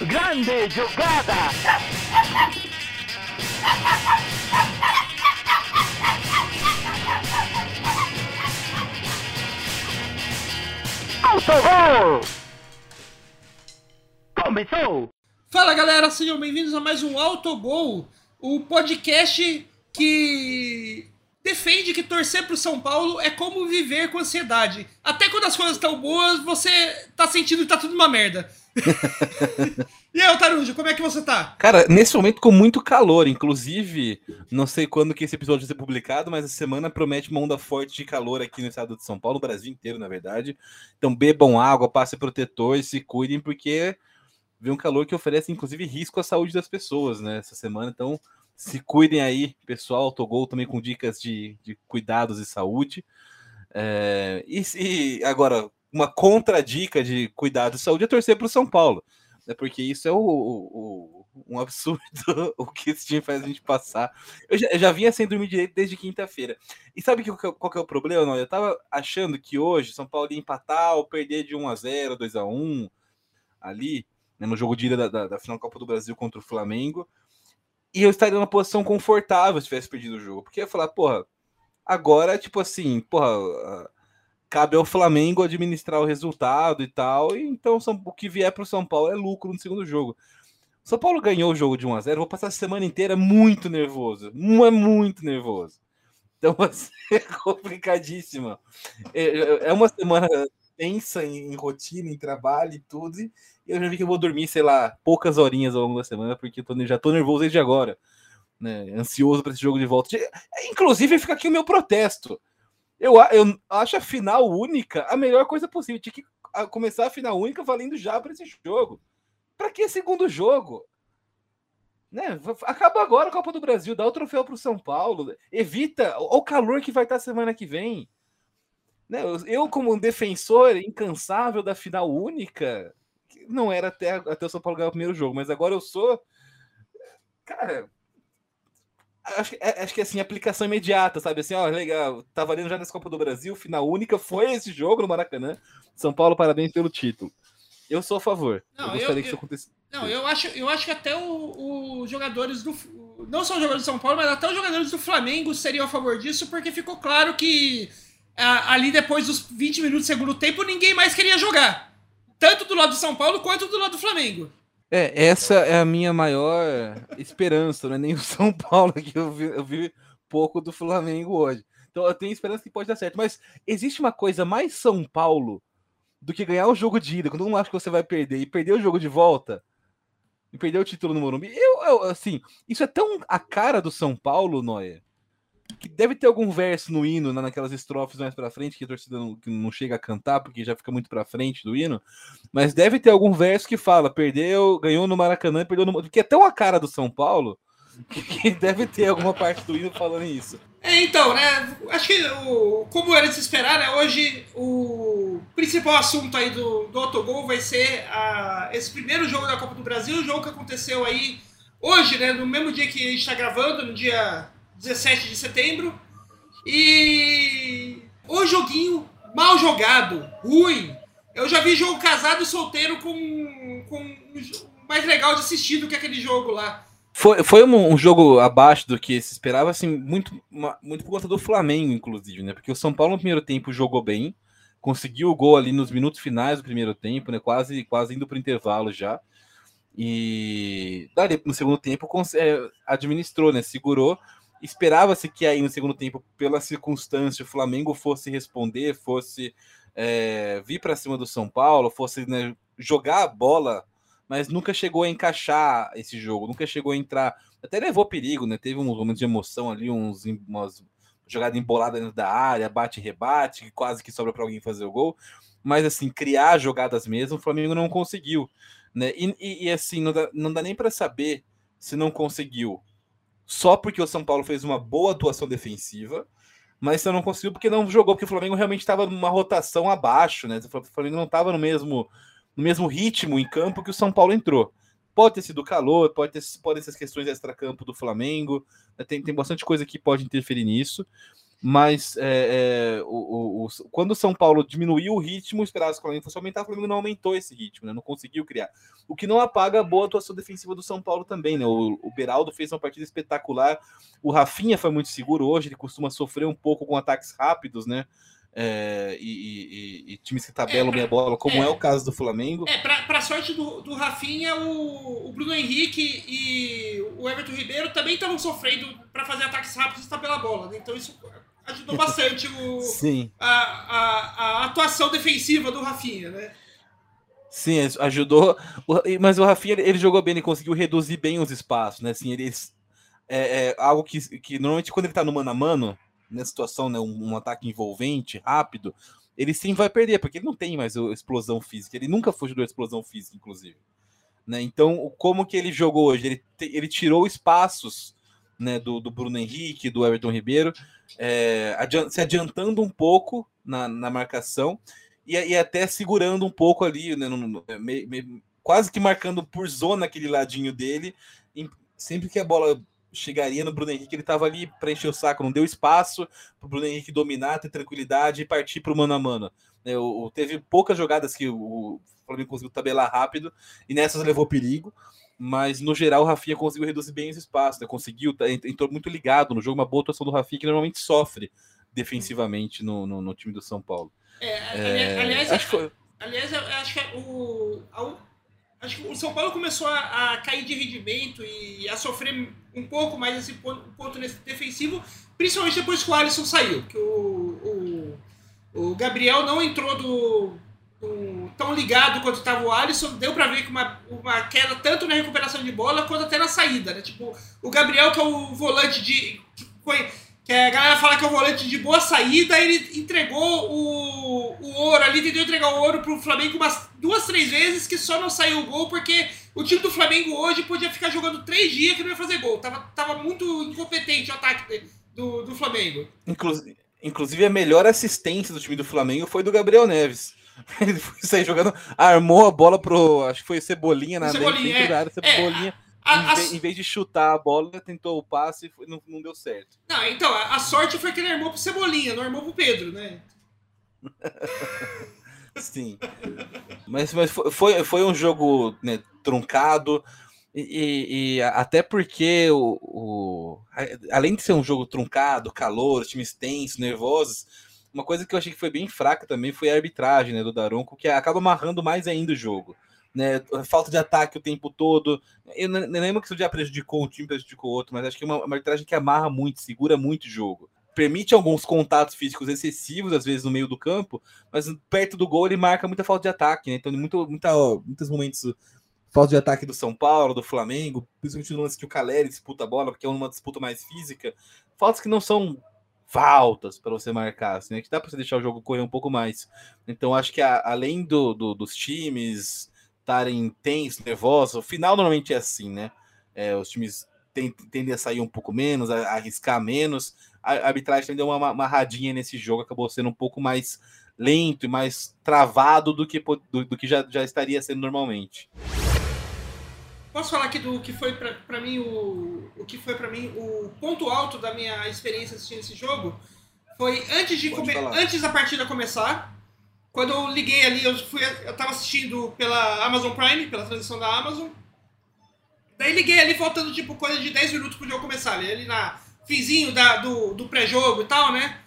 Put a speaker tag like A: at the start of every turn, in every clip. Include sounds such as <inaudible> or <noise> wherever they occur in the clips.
A: Grande jogada! Autogol! Começou!
B: Fala galera, sejam bem-vindos a mais um Autogol, o podcast que defende que torcer pro São Paulo é como viver com ansiedade. Até quando as coisas estão boas, você tá sentindo que tá tudo uma merda. <laughs> e aí, Tarujo, como é que você tá?
C: Cara, nesse momento com muito calor, inclusive, não sei quando que esse episódio vai ser publicado, mas a semana promete uma onda forte de calor aqui no estado de São Paulo, no Brasil inteiro, na verdade. Então bebam água, passem protetor, se cuidem, porque vem um calor que oferece, inclusive, risco à saúde das pessoas, né, essa semana. Então, se cuidem aí, pessoal. Autogol também com dicas de, de cuidados e saúde. É, e, e, agora, uma contradica de cuidado e saúde é torcer para o São Paulo. Né, porque isso é o, o, um absurdo <laughs> o que esse time faz a gente passar. Eu já, eu já vinha sem dormir direito desde quinta-feira. E sabe que, qual que é o problema? Não? Eu tava achando que hoje São Paulo ia empatar ou perder de 1 a 0 2 a 1 ali, né, no jogo de ida da, da, da final da Copa do Brasil contra o Flamengo e eu estaria numa posição confortável se tivesse perdido o jogo. Porque eu ia falar, porra, agora, tipo assim, porra, cabe ao Flamengo administrar o resultado e tal. E então o que vier para o São Paulo é lucro no segundo jogo. São Paulo ganhou o jogo de 1 a 0 vou passar a semana inteira muito nervoso. É muito nervoso. Então <laughs> vai ser complicadíssima. É, é uma semana tensa em rotina, em trabalho e tudo. E eu já vi que eu vou dormir, sei lá, poucas horinhas ao longo da semana, porque tô, já tô nervoso desde agora. Né? Ansioso para esse jogo de volta. Inclusive, fica aqui o meu protesto. Eu, eu acho a final única a melhor coisa possível. Tinha que começar a final única valendo já para esse jogo. Para que segundo jogo? Né? Acaba agora a Copa do Brasil, dá o troféu para o São Paulo, evita o calor que vai estar semana que vem. Né? Eu, como um defensor incansável da final única, não era até, até o São Paulo ganhar o primeiro jogo, mas agora eu sou. Cara, acho, é, acho que assim, aplicação imediata, sabe? Assim, ó, legal, tá valendo já nessa Copa do Brasil, final única, foi esse jogo no Maracanã. São Paulo, parabéns pelo título. Eu sou a favor. Não, eu gostaria eu, que isso acontecesse.
B: Não, eu acho, eu acho que até os jogadores do. Não só os jogadores do São Paulo, mas até os jogadores do Flamengo seriam a favor disso, porque ficou claro que ali depois dos 20 minutos do segundo tempo, ninguém mais queria jogar. Tanto do lado do São Paulo quanto do lado do Flamengo.
C: É, essa é a minha maior esperança, não é nem o São Paulo, que eu vi, eu vi pouco do Flamengo hoje. Então eu tenho esperança que pode dar certo. Mas existe uma coisa mais São Paulo do que ganhar o jogo de ida, quando não acha que você vai perder, e perder o jogo de volta, e perder o título no Morumbi. Eu, eu, assim, isso é tão a cara do São Paulo, Noé, que deve ter algum verso no hino, naquelas estrofes mais para frente, que a torcida não, que não chega a cantar, porque já fica muito para frente do hino, mas deve ter algum verso que fala, perdeu, ganhou no Maracanã, perdeu no... Porque é tão a cara do São Paulo, <laughs> que deve ter alguma parte do hino falando isso.
B: É, então, né, acho que o, como era de se esperar, né, hoje o principal assunto aí do, do Autogol vai ser a, esse primeiro jogo da Copa do Brasil, o jogo que aconteceu aí hoje, né, no mesmo dia que a gente está gravando, no dia 17 de setembro. E o joguinho mal jogado, ruim. Eu já vi jogo casado e solteiro com, com mais legal de assistir do que aquele jogo lá.
C: Foi, foi um, um, jogo abaixo do que se esperava, assim, muito, uma, muito por conta do Flamengo, inclusive, né? Porque o São Paulo no primeiro tempo jogou bem, conseguiu o gol ali nos minutos finais do primeiro tempo, né? Quase, quase indo para o intervalo já. E dali no segundo tempo é, administrou, né? Segurou Esperava-se que aí no segundo tempo, pela circunstância, o Flamengo fosse responder, fosse é, vir para cima do São Paulo, fosse né, jogar a bola, mas nunca chegou a encaixar esse jogo, nunca chegou a entrar. Até levou perigo, né? Teve um momento de emoção ali, uns, umas jogada embolada dentro da área, bate rebate, quase que sobra para alguém fazer o gol. Mas assim, criar jogadas mesmo, o Flamengo não conseguiu. Né? E, e, e assim, não dá, não dá nem para saber se não conseguiu só porque o São Paulo fez uma boa atuação defensiva, mas você não conseguiu porque não jogou, porque o Flamengo realmente estava numa rotação abaixo, né? O Flamengo não estava no mesmo, no mesmo ritmo em campo que o São Paulo entrou. Pode ter sido calor, pode ter, pode ter essas questões extra-campo do Flamengo, né? tem, tem bastante coisa que pode interferir nisso. Mas é, é, o, o, o, quando o São Paulo diminuiu o ritmo, esperava que o Flamengo fosse aumentar, o Flamengo não aumentou esse ritmo, né? não conseguiu criar. O que não apaga a boa atuação defensiva do São Paulo também, né? O, o Beraldo fez uma partida espetacular, o Rafinha foi muito seguro hoje, ele costuma sofrer um pouco com ataques rápidos, né? É, e, e, e, times que tabelam é, meia bola, como é, é, o caso do Flamengo.
B: É, para sorte do, do Rafinha, o, o, Bruno Henrique e o Everton Ribeiro também estavam sofrendo para fazer ataques rápidos e tabelar a bola. Né? Então isso ajudou bastante o,
C: Sim.
B: A, a, a, atuação defensiva do Rafinha, né?
C: Sim, ajudou. Mas o Rafinha ele jogou bem, ele conseguiu reduzir bem os espaços, né? Assim, eles, é, é algo que, que normalmente quando ele tá no mano a mano nessa situação, né, um, um, ataque envolvente, rápido, ele sim vai perder, porque ele não tem mais explosão física. Ele nunca jogador de explosão física, inclusive. Né? Então, como que ele jogou hoje? Ele, ele tirou espaços né, do, do Bruno Henrique, do Everton Ribeiro, é, adiant, se adiantando um pouco na, na marcação e, e, até segurando um pouco ali, né, no, no, me, me, quase que marcando por zona aquele ladinho dele. Em, sempre que a bola chegaria no Bruno Henrique, ele estava ali para encher o saco, não deu espaço para o Bruno Henrique dominar, ter tranquilidade e partir para o mano a mano. É, o, teve poucas jogadas que o Flamengo conseguiu tabelar rápido e nessas levou perigo, mas no geral o Rafinha conseguiu reduzir bem os espaços, né? conseguiu, tá, entrou muito ligado no jogo, uma boa atuação do Rafinha que normalmente sofre defensivamente no, no, no time do São Paulo.
B: É, é, aliás, acho que aliás, acho que o, acho que o São Paulo começou a, a, cair de rendimento e a sofrer um pouco mais esse ponto, ponto defensivo, principalmente depois que o Alisson saiu, que o, o, o Gabriel não entrou do, do tão ligado quanto estava o Alisson, deu para ver que uma, uma queda tanto na recuperação de bola quanto até na saída, né? Tipo, o Gabriel que é o volante de que que a galera fala que é um volante de boa saída, ele entregou o, o ouro ali, tentou entregar o ouro pro Flamengo umas duas, três vezes, que só não saiu o gol, porque o time do Flamengo hoje podia ficar jogando três dias que não ia fazer gol. Tava, tava muito incompetente o ataque do, do Flamengo.
C: Inclusive, inclusive, a melhor assistência do time do Flamengo foi do Gabriel Neves. <laughs> Ele foi sair jogando, armou a bola pro. Acho que foi Cebolinha na
B: Cebolinha, é,
C: área, Cebolinha. É, a, a... Em, vez, de chutar a bola, tentou o passe e não, não deu certo.
B: Não, então, a, a, sorte foi que ele armou pro Cebolinha, não armou pro Pedro, né? <laughs>
C: Sim. Mas, mas foi, foi um jogo né, truncado. E, e, até porque o, o, além de ser um jogo truncado, calor, times tensos, nervosos, uma coisa que eu achei que foi bem fraca também foi a arbitragem né, do Daronco, que acaba amarrando mais ainda o jogo né? Falta de ataque o tempo todo. Eu não, lembro que isso já prejudicou um time, prejudicou outro, mas acho que é uma, uma arbitragem que amarra muito, segura muito o jogo. Permite alguns contatos físicos excessivos, às vezes, no meio do campo, mas perto do gol ele marca muita falta de ataque, né? Então, muito, muita, muitos momentos falta de ataque do São Paulo, do Flamengo, principalmente no lance que o Caleri disputa a bola, porque é uma disputa mais física. Faltas que não são faltas para você marcar, assim, né? Que dá para você deixar o jogo correr um pouco mais. Então, acho que a, além do, do, dos times, estarem tensos, nervosos. O final normalmente é assim, né? É, os times tendem a sair um pouco menos, a, a arriscar menos. A, a arbitragem também deu uma amarradinha nesse jogo, acabou sendo um pouco mais lento e mais travado do que, do, do que já, já estaria sendo normalmente.
B: Posso falar aqui do que foi para mim o, o que foi para mim o ponto alto da minha experiência assistindo esse jogo foi antes de come, antes da partida começar quando eu liguei ali, eu, fui, eu tava assistindo pela Amazon Prime, pela transmissão da Amazon. Daí liguei ali, faltando tipo coisa de 10 minutos pro jogo começar. Ali, ali na finzinho da, do, do pré-jogo e tal, né?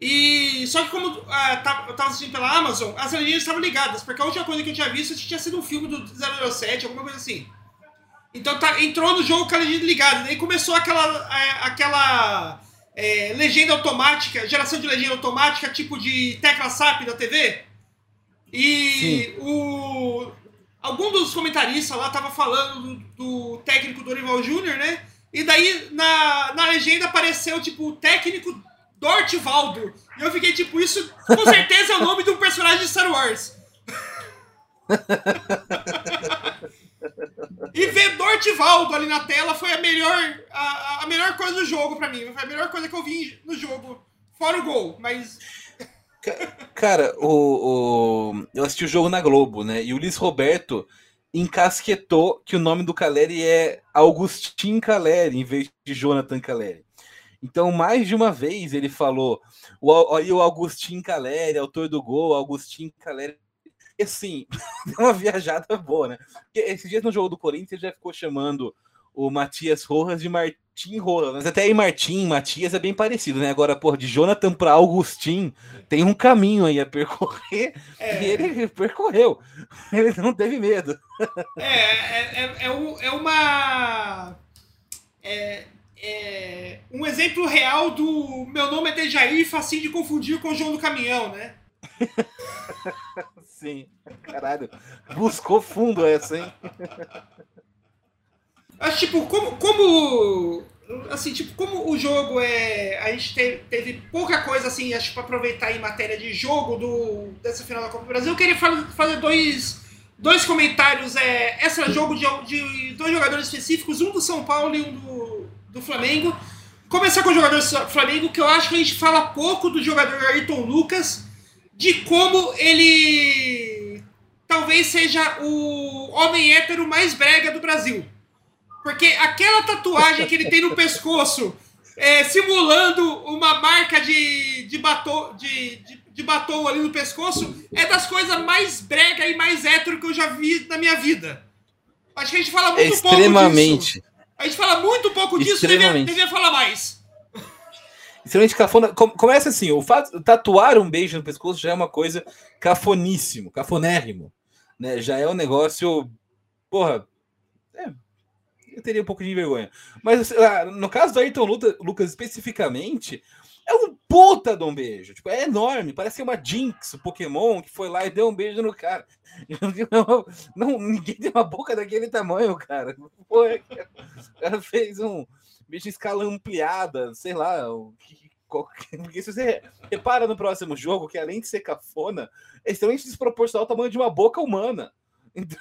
B: E só que como ah, tá, eu tava assistindo pela Amazon, as legendas estavam ligadas, porque a última coisa que eu tinha visto tinha sido um filme do 007, alguma coisa assim. Então tá, entrou no jogo com a legenda ligada. Daí começou aquela, é, aquela é, legenda automática, geração de legenda automática, tipo de tecla SAP da TV. E o algum dos comentaristas lá tava falando do, do técnico Dorival Júnior, né? E daí na, na legenda apareceu tipo o técnico Dortivaldo. E eu fiquei tipo, isso com certeza é o nome de um personagem de Star Wars. <laughs> e ver Dortivaldo ali na tela foi a melhor, a, a melhor coisa do jogo para mim. Foi a melhor coisa que eu vi no jogo. Fora o gol, mas
C: Cara, o, o, eu assisti o jogo na Globo, né? E o Luiz Roberto encasquetou que o nome do Caleri é Augustin Caleri, em vez de Jonathan Caleri. Então, mais de uma vez ele falou, o, aí o Augustin Caleri, autor do gol, Augustin Caleri, assim, <laughs> deu uma viajada boa, né? Porque esses dias no jogo do Corinthians já ficou chamando o Matias Rojas de Martim Rojas, mas até aí Martim, Matias é bem parecido, né? Agora, pô, de Jonathan para Augustin, tem um caminho aí a percorrer é. e ele percorreu. Ele não teve medo.
B: É, é, é, é, é uma. É, é, um exemplo real do meu nome é Dejair, facinho de confundir com o João do Caminhão, né? <laughs>
C: Sim, caralho. Buscou fundo essa, hein? <laughs>
B: Acho, tipo, como, como. Assim, tipo, como o jogo é. A gente teve, teve pouca coisa, assim, acho, pra aproveitar em matéria de jogo do, dessa final da Copa do Brasil, eu queria fazer dois, dois comentários. É, esse é jogo de, de dois jogadores específicos, um do São Paulo e um do, do Flamengo. Começar com o jogador do Flamengo, que eu acho que a gente fala pouco do jogador Ayrton Lucas, de como ele talvez seja o homem hétero mais brega do Brasil. Porque aquela tatuagem que ele tem no pescoço, é, simulando uma marca de, de, batom, de, de, de batom ali no pescoço, é das coisas mais brega e mais hétero que eu já vi na minha vida. Acho que a gente fala muito pouco disso. Extremamente. A gente fala muito pouco disso, devia, devia falar mais.
C: Extremamente cafona. Começa assim, o fato tatuar um beijo no pescoço já é uma coisa cafoníssimo, cafonérrimo, né? Já é um negócio, porra, é, eu teria um pouco de vergonha. Mas ah, no caso do Ayrton Lucas especificamente, é um puta de um beijo. Tipo, é enorme. Parece que é uma Jinx, o Pokémon, que foi lá e deu um beijo no cara. Não, <laughs> não, ninguém tem uma boca daquele tamanho, cara. O cara fez um em escala ampliada, sei lá. Porque se você repara no próximo jogo, que além de ser cafona, é extremamente desproporcional ao tamanho de uma boca humana. <laughs> Então,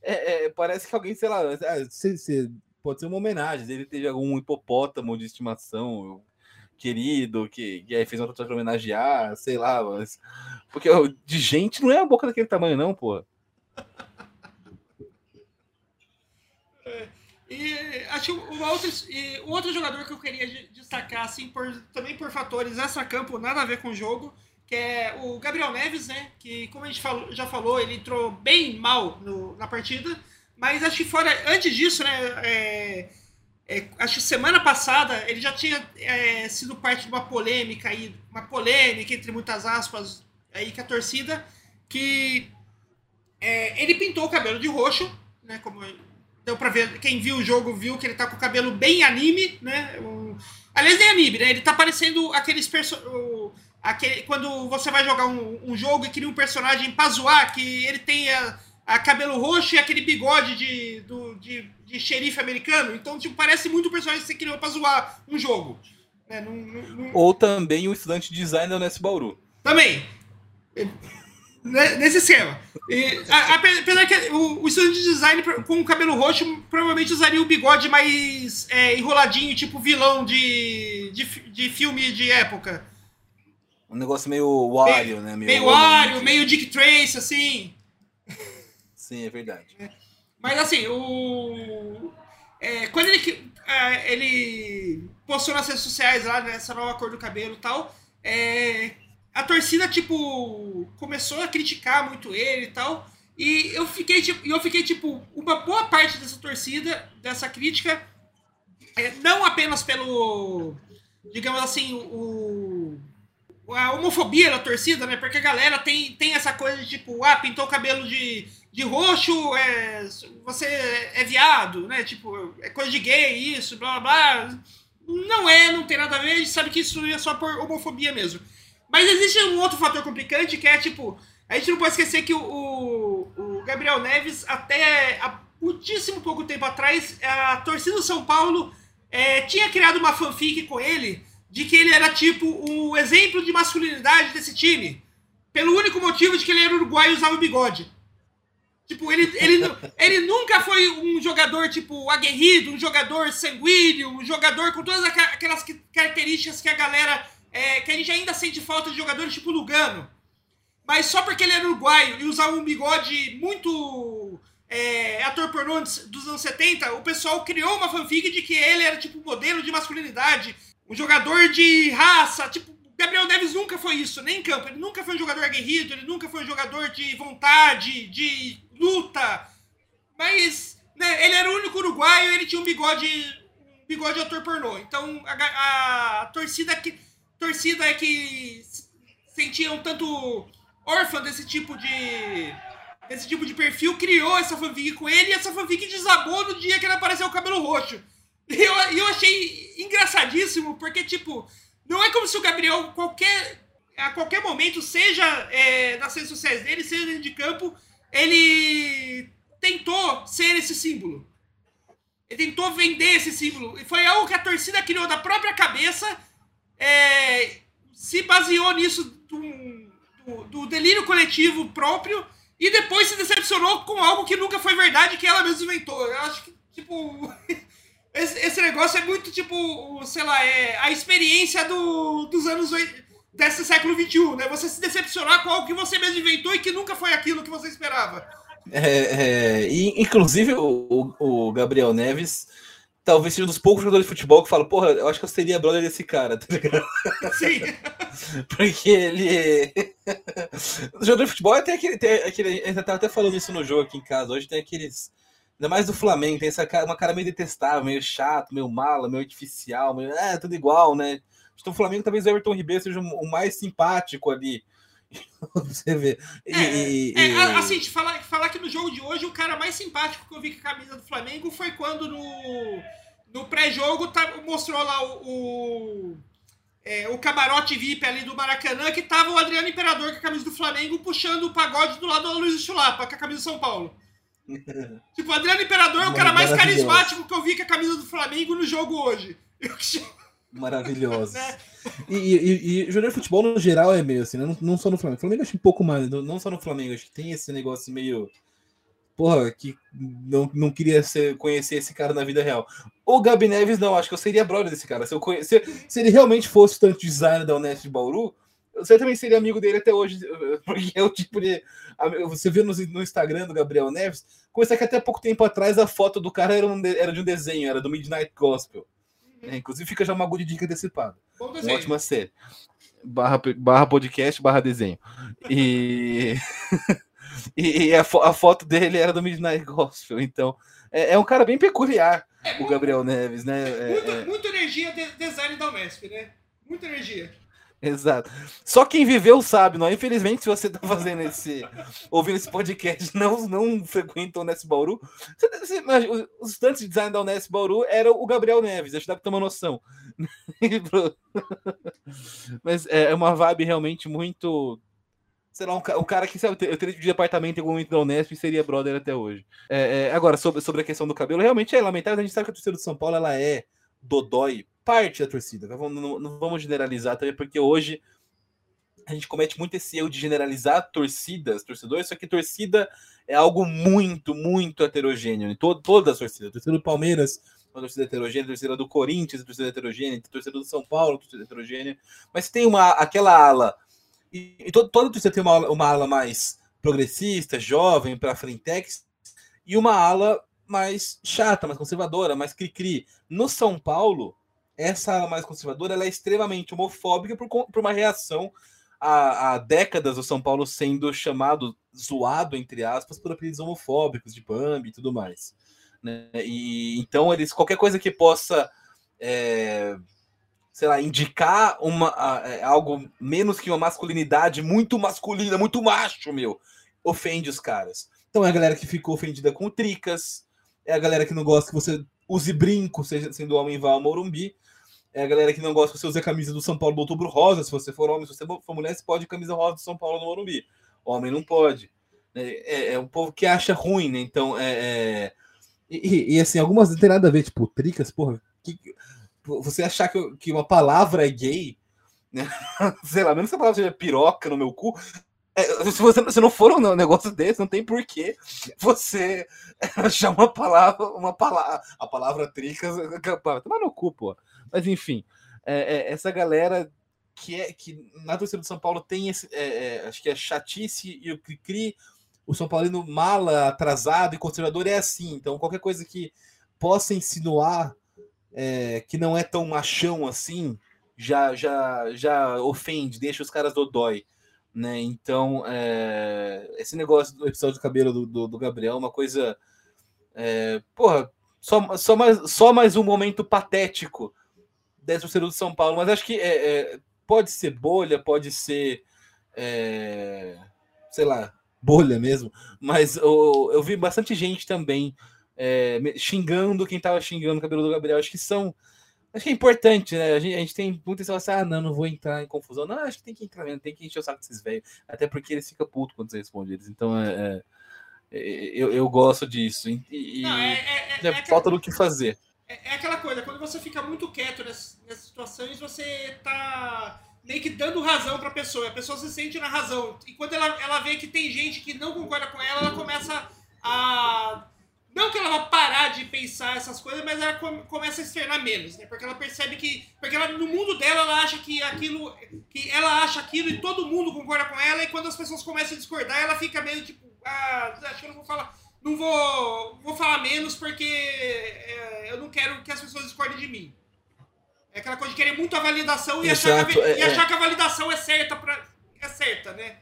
C: é, é, parece que alguém, sei lá, ah, se, se, pode ser uma homenagem. Ele teve algum hipopótamo de estimação querido que, que aí fez uma tatuagem homenagear, sei lá, mas. Porque de gente não é a boca daquele tamanho, não, pô.
B: É, e acho um outro, e, um outro jogador que eu queria destacar, assim, por, também por fatores extra-campo, nada a ver com o jogo, que é o Gabriel Neves, né? Que, como a gente falou, já falou, ele entrou bem mal no, na partida. Mas acho que fora, antes disso, né? É, é, acho que semana passada ele já tinha é, sido parte de uma polêmica aí, uma polêmica entre muitas aspas aí que a torcida, que é, ele pintou o cabelo de roxo, né? Como deu para ver, quem viu o jogo viu que ele tá com o cabelo bem anime, né? O, aliás, nem anime, né? Ele tá parecendo aqueles personagens aquele, quando você vai jogar um, um, jogo e cria um personagem pra zoar, que ele tem a, a cabelo roxo e aquele bigode de, do, de, de xerife americano. Então, tipo, parece muito o personagem que você criou pra zoar um jogo. Né?
C: Ou também o estudante de design da Unesco Bauru.
B: Também. Nesse esquema. E, apesar que o, o, estudante de design com o cabelo roxo provavelmente usaria o bigode mais é, enroladinho, tipo vilão de, de, de filme de época.
C: Um negócio meio Wario, né?
B: Meio, meio Wario, meio Dick Trace, assim.
C: Sim, é verdade. É.
B: Mas assim, o. É, quando ele, é, ele postou nas redes sociais lá, nessa nova cor do cabelo e tal, é, a torcida, tipo, começou a criticar muito ele e tal. E eu fiquei, tipo, eu fiquei, tipo, uma boa parte dessa torcida, dessa crítica, é, não apenas pelo, digamos assim, o, a homofobia da torcida, né? Porque a galera tem, tem essa coisa de tipo, ah, pintou o cabelo de, de roxo, é, você é viado, né? Tipo, é coisa de gay, isso, blá blá blá. Não é, não tem nada a ver, a gente sabe que isso é só por homofobia mesmo. Mas existe um outro fator complicante que é, tipo, a gente não pode esquecer que o, o, Gabriel Neves, até há muitíssimo pouco tempo atrás, a torcida do São Paulo é, tinha criado uma fanfic com ele de que ele era tipo o exemplo de masculinidade desse time. Pelo único motivo de que ele era uruguaio e usava bigode. Tipo, ele, ele, <laughs> ele nunca foi um jogador, tipo, aguerrido, um jogador sanguíneo, um jogador com todas aquelas características que a galera. É, que a gente ainda sente falta de jogadores tipo Lugano. Mas só porque ele era uruguaio e usava um bigode muito é, ator pornô dos anos 70, o pessoal criou uma fanfic de que ele era tipo modelo de masculinidade, um jogador de raça, tipo, Gabriel Neves nunca foi isso, nem em campo. Ele nunca foi um jogador aguerrido, ele nunca foi um jogador de vontade, de luta. Mas né, ele era o único uruguaio ele tinha um bigode, bigode ator pornô. Então a, a torcida que torcida é que sentia um tanto órfã desse tipo de desse tipo de perfil criou essa fanfic com ele e essa fanfic desabou no dia que ele apareceu o cabelo roxo. E <laughs> eu, eu achei engraçadíssimo, porque, tipo, não é como se o Gabriel, qualquer, a qualquer momento, seja é, nas redes sociais dele, seja dentro de campo, ele tentou ser esse símbolo. Ele tentou vender esse símbolo. E foi algo que a torcida criou da própria cabeça, é, se baseou nisso do, do, do, delírio coletivo próprio e depois se decepcionou com algo que nunca foi verdade, que ela mesma inventou. Eu acho que, tipo. <laughs> Esse, esse, negócio é muito tipo, sei lá, é a experiência do, dos anos desse século XXI, né? Você se decepcionar com algo que você mesmo inventou e que nunca foi aquilo que você esperava.
C: É, é, e, inclusive o, o, Gabriel Neves talvez seja um dos poucos jogadores de futebol que fala, porra, eu acho que eu seria brother desse cara, <laughs> tá ligado? Sim. <laughs> Porque ele. <laughs> o jogador de futebol tem aquele, tem aquele. A gente tá até falando isso no jogo aqui em casa. Hoje tem aqueles Ainda mais do Flamengo, tem essa cara, uma cara meio detestável, meio chato, meio mala, meio artificial, meio, é, tudo igual, né? Então o Flamengo talvez o Everton Ribeiro seja o mais simpático ali. <laughs> Você vê.
B: E, é, e, é, e... assim, falar, falar que no jogo de hoje o cara mais simpático que eu vi com a camisa do Flamengo foi quando no, no pré-jogo tá, mostrou lá o, o, é, o, camarote VIP ali do Maracanã, que tava o Adriano Imperador com a camisa do Flamengo puxando o pagode do lado do Luiz Chulapa com a camisa do São Paulo. <laughs> tipo, o Adriano Imperador é o cara mais carismático que eu vi com a camisa do Flamengo no jogo hoje.
D: Maravilhoso. <laughs> Né? E, e, e, jogador de futebol no geral é meio assim, né? não, não só no Flamengo. O Flamengo acho um pouco mais, não só no Flamengo, acho que tem esse negócio meio. Porra, que não, não queria ser, conhecer esse cara na vida real. O Gabi Neves, não, acho que eu seria brother desse cara. Se, eu conhe... se, se ele realmente fosse o tanto designer da Honest de Bauru, você também seria amigo dele até hoje, <laughs> porque é o tipo de. Você viu no, no Instagram do Gabriel Neves, começar que até pouco tempo atrás a foto do cara era, um, era de um desenho, era do Midnight Gospel. Uhum. É, inclusive fica já uma good dica antecipada. Uma ótima série. Barra, barra podcast, barra desenho. E. <laughs> e a, a, foto dele era do Midnight Gospel. Então, é, é um cara bem peculiar, é, o Gabriel Neves, né?
B: É, muita, é. muita energia de design da Unesp, né? Muita energia.
C: Exato. Só quem viveu sabe, não é? Infelizmente, se você tá fazendo esse. ouvindo esse podcast, não, não frequenta o Unesp Bauru. Você, você, os estudantes de design da Unesp Bauru era o Gabriel Neves, acho que dá pra ter uma noção. <laughs> Mas é, é uma vibe realmente muito. Sei lá, um, um cara que sabe, eu teria de departamento em algum momento da Unesp e seria brother até hoje. É, é, agora, sobre, sobre a questão do cabelo, realmente é lamentável. A gente sabe que a torcida do São Paulo ela é dodói parte da torcida. Não, não, não vamos generalizar também, porque hoje a gente comete muito esse erro de generalizar torcidas, torcedores, só que torcida é algo muito, muito heterogêneo. Em todo, todas as torcidas. A torcida do Palmeiras, uma torcida heterogênea, a torcida do Corinthians, a torcida heterogênea, a torcida do São Paulo, a torcida heterogênea. Mas tem uma, aquela ala, e, e todo, toda torcida tem uma, uma ala mais progressista, jovem, para frentex, e uma ala mais chata, mais conservadora, mais cri-cri. No São Paulo, essa mais conservadora ela é extremamente homofóbica por, por uma reação a, a, décadas do São Paulo sendo chamado, zoado, entre aspas, por apelidos homofóbicos de Bambi e tudo mais. Né? E então eles qualquer coisa que possa é, sei lá, indicar uma, é, algo menos que uma masculinidade muito masculina, muito macho, meu, ofende os caras. Então é a galera que ficou ofendida com tricas, é a galera que não gosta que você use brinco, seja sendo homem vá ao Morumbi. É a galera que não gosta que você use a camisa do São Paulo do Outubro Rosa. Se você for homem, se você for mulher, você pode camisa rosa do São Paulo no Morumbi. Homem não pode. É, é, é um povo que acha ruim, né? Então, é. é... E, e, assim, algumas não tem nada a ver, tipo, tricas, porra. Que, você achar que, que uma palavra é gay, né? <laughs> Sei lá, menos que a palavra seja piroca no meu cu, é, se você se não for um negócio desse, não tem porquê você <laughs> achar uma palavra, uma palavra, a palavra tricas, <laughs> tomar no cu, pô. Mas enfim, é, é, essa galera que é que na torcida do São Paulo tem esse, é, é, acho que é chatice e o cri-cri, o São Paulino mala, atrasado e conservador é assim. Então, qualquer coisa que possa insinuar é, que não é tão machão assim, já, já, já ofende, deixa os caras dodói. Né? Então, é, esse negócio do episódio do cabelo do, do, do Gabriel é uma coisa. É, porra, só, só, mais, só mais um momento patético dessa torcida do São Paulo, mas acho que é, é pode ser bolha, pode ser. É, sei lá, bolha mesmo, mas eu, eu vi bastante gente também é, xingando quem tava xingando o cabelo do Gabriel. Acho que são. Acho que é importante, né? A gente, a gente tem muita essa assim, ah, não, não vou entrar em confusão. Não, acho que tem que entrar mesmo, tem que encher o saco desses velhos. Até porque eles ficam putos quando você responde eles. Então é, é, é eu, eu gosto disso. E, não, é, é falta do que fazer.
B: É, aquela coisa, quando você fica muito quieto nessas, nessas situações, você tá meio que dando razão para a pessoa. A pessoa se sente na razão. E quando ela, ela vê que tem gente que não concorda com ela, ela começa a. Não que ela vá parar de pensar essas coisas, mas ela começa a externar menos, né? Porque ela percebe que. Porque ela, no mundo dela, ela acha que aquilo. que ela acha aquilo e todo mundo concorda com ela, e quando as pessoas começam a discordar, ela fica meio tipo. Ah, acho que eu não vou falar. Não vou, vou falar menos porque é, eu não quero que as pessoas discordem de mim. É aquela coisa de querer muito a validação e, achar que, a, é, e achar é. que a validação é certa, pra, é certa, né?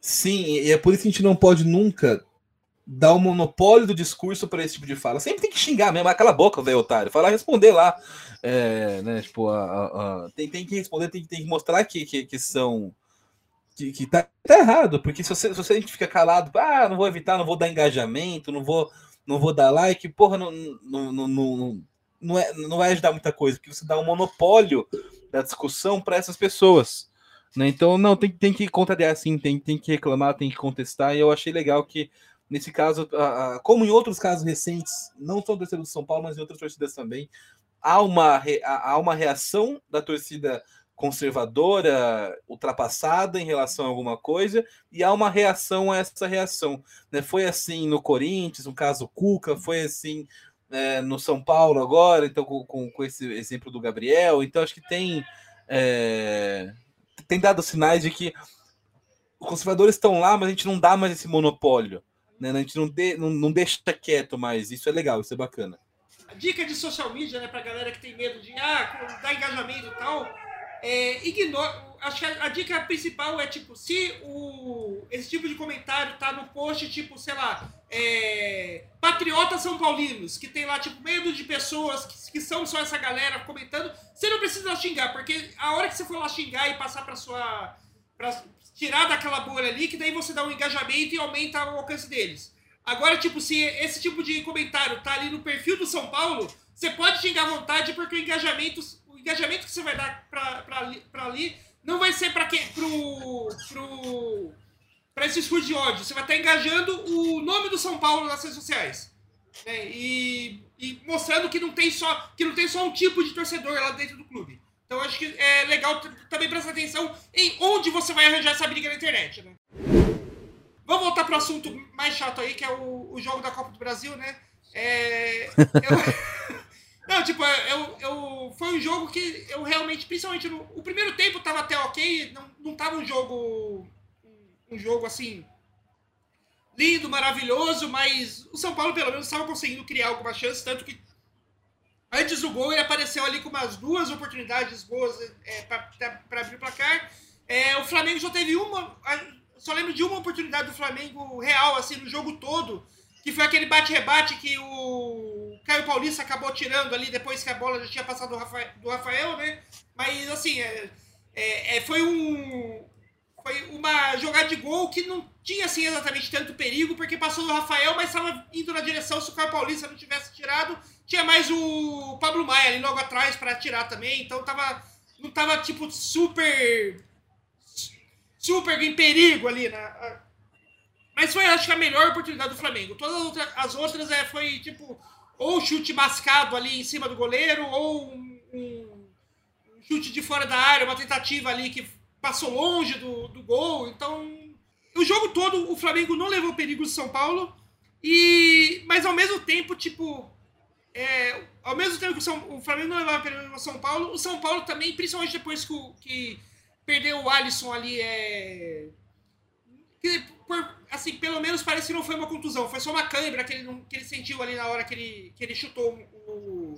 C: Sim, e é por isso que a gente não pode nunca dar o um monopólio do discurso para esse tipo de fala. Sempre tem que xingar mesmo, aquela boca, velho, otário. Falar, responder lá. É, né, tipo, a, a, a, tem, tem que responder, tem, tem que mostrar que, que, que são. Que, que tá, tá, errado, porque se você, se você a gente fica calado, ah, não vou evitar, não vou dar engajamento, não vou, não vou dar like, porra, não, não, não, não não, é, não vai ajudar muita coisa, porque você dá um monopólio da discussão para essas pessoas. Né? Então, não, tem, tem que contrariar sim, tem, tem que reclamar, tem que contestar, e eu achei legal que, nesse caso, a, como em outros casos recentes, não só do torcida do São Paulo, mas em outras torcidas também, há uma, há uma reação da torcida conservadora, ultrapassada em relação a alguma coisa, e há uma reação a essa reação. Né? Foi assim no Corinthians, no caso Cuca, foi assim é, no São Paulo agora, então com, com, com, esse exemplo do Gabriel, então acho que tem é, tem dado sinais de que os conservadores estão lá, mas a gente não dá mais esse monopólio, né? A gente não, de, não, não deixa quieto mais, isso é legal, isso é bacana.
B: Dica de social media, né, pra galera que tem medo de ah, dar engajamento e tal, é, ignora, acho que a, a, dica principal é, tipo, se o, esse tipo de comentário tá no post, tipo, sei lá, é, Patriotas São Paulinos, que tem lá, tipo, medo de pessoas que, que, são só essa galera comentando, você não precisa xingar, porque a hora que você for lá xingar e passar pra sua. Pra tirar daquela bolha ali, que daí você dá um engajamento e aumenta o alcance deles. Agora, tipo, se esse tipo de comentário tá ali no perfil do São Paulo, você pode xingar à vontade, porque o engajamento, engajamento que você vai dar pra, pra, pra ali não vai ser para pro pro para esse discurso de ódio. Você vai estar engajando o nome do São Paulo nas redes sociais. Né? E, e, mostrando que não tem só que não tem só um tipo de torcedor lá dentro do clube. Então acho que é legal também prestar atenção em onde você vai arranjar essa briga na internet, né? Vamos voltar para o assunto mais chato aí, que é o, o jogo da Copa do Brasil, né? É, eu... <laughs> Não, tipo, eu, eu, foi um jogo que eu realmente, principalmente no. O primeiro tempo tava até ok, não, não tava um jogo. Um jogo assim. Lindo, maravilhoso, mas o São Paulo pelo menos estava conseguindo criar alguma chance, tanto que antes do gol ele apareceu ali com umas duas oportunidades boas é, para abrir o placar. É, o Flamengo só teve uma. Só lembro de uma oportunidade do Flamengo real, assim, no jogo todo que foi aquele bate-rebate que o Caio Paulista acabou tirando ali depois que a bola já tinha passado do Rafael, do Rafael né? Mas assim, é, é, é, foi um. Foi uma jogada de gol que não tinha assim exatamente tanto perigo, porque passou do Rafael, mas estava indo na direção. Se o Caio Paulista não tivesse tirado, tinha mais o Pablo Maia ali logo atrás para tirar também. Então tava. Não tava tipo super. Super em perigo ali na, mas foi, acho que, a melhor oportunidade do Flamengo. Todas as outras, as outras é, foi, tipo, ou chute mascado ali em cima do goleiro, ou um, um, chute de fora da área, uma tentativa ali que passou longe do, do gol. Então, o jogo todo, o Flamengo não levou perigo do São Paulo. E, mas ao mesmo tempo, tipo, é, ao mesmo tempo que o, São, o Flamengo não levava perigo do São Paulo, o São Paulo também, principalmente depois que, que perdeu o Alisson ali, é, que por, assim, pelo menos parece que não foi uma contusão, foi só uma câimbra que ele, não- que ele sentiu ali na hora que ele, que ele chutou o.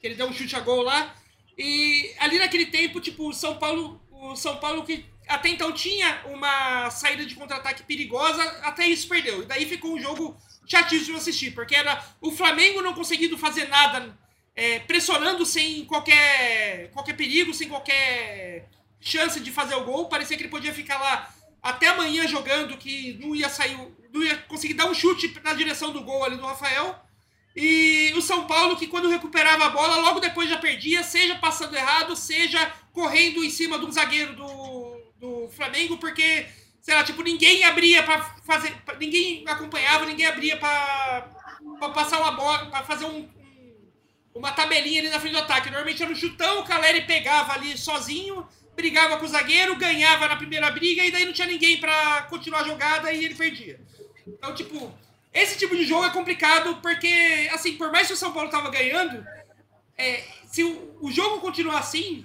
B: que ele deu um chute a gol lá. E ali naquele tempo, tipo, o São Paulo. O São Paulo que até então tinha uma saída de contra-ataque perigosa, até isso perdeu. E daí ficou um jogo chatíssimo de assistir, porque era o Flamengo não conseguindo fazer nada, é, pressionando sem qualquer, qualquer perigo, sem qualquer chance de fazer o gol. Parecia que ele podia ficar lá até amanhã jogando, que não ia sair, não ia conseguir dar um chute na direção do gol ali do Rafael. E o São Paulo, que quando recuperava a bola, logo depois já perdia, seja passando errado, seja correndo em cima de um zagueiro do, do Flamengo, porque, sei lá, tipo, ninguém abria pra fazer. pra- ninguém acompanhava, ninguém abria pra passar uma bola, pra fazer um, um- uma tabelinha ali na frente do ataque. Normalmente era um chutão, o Caleri pegava ali sozinho, brigava com o zagueiro, ganhava na primeira briga, e daí não tinha ninguém pra continuar a jogada e ele perdia. Então, tipo, esse tipo de jogo é complicado porque, assim, por mais que o São Paulo tava ganhando, é, se o, o jogo continuar assim,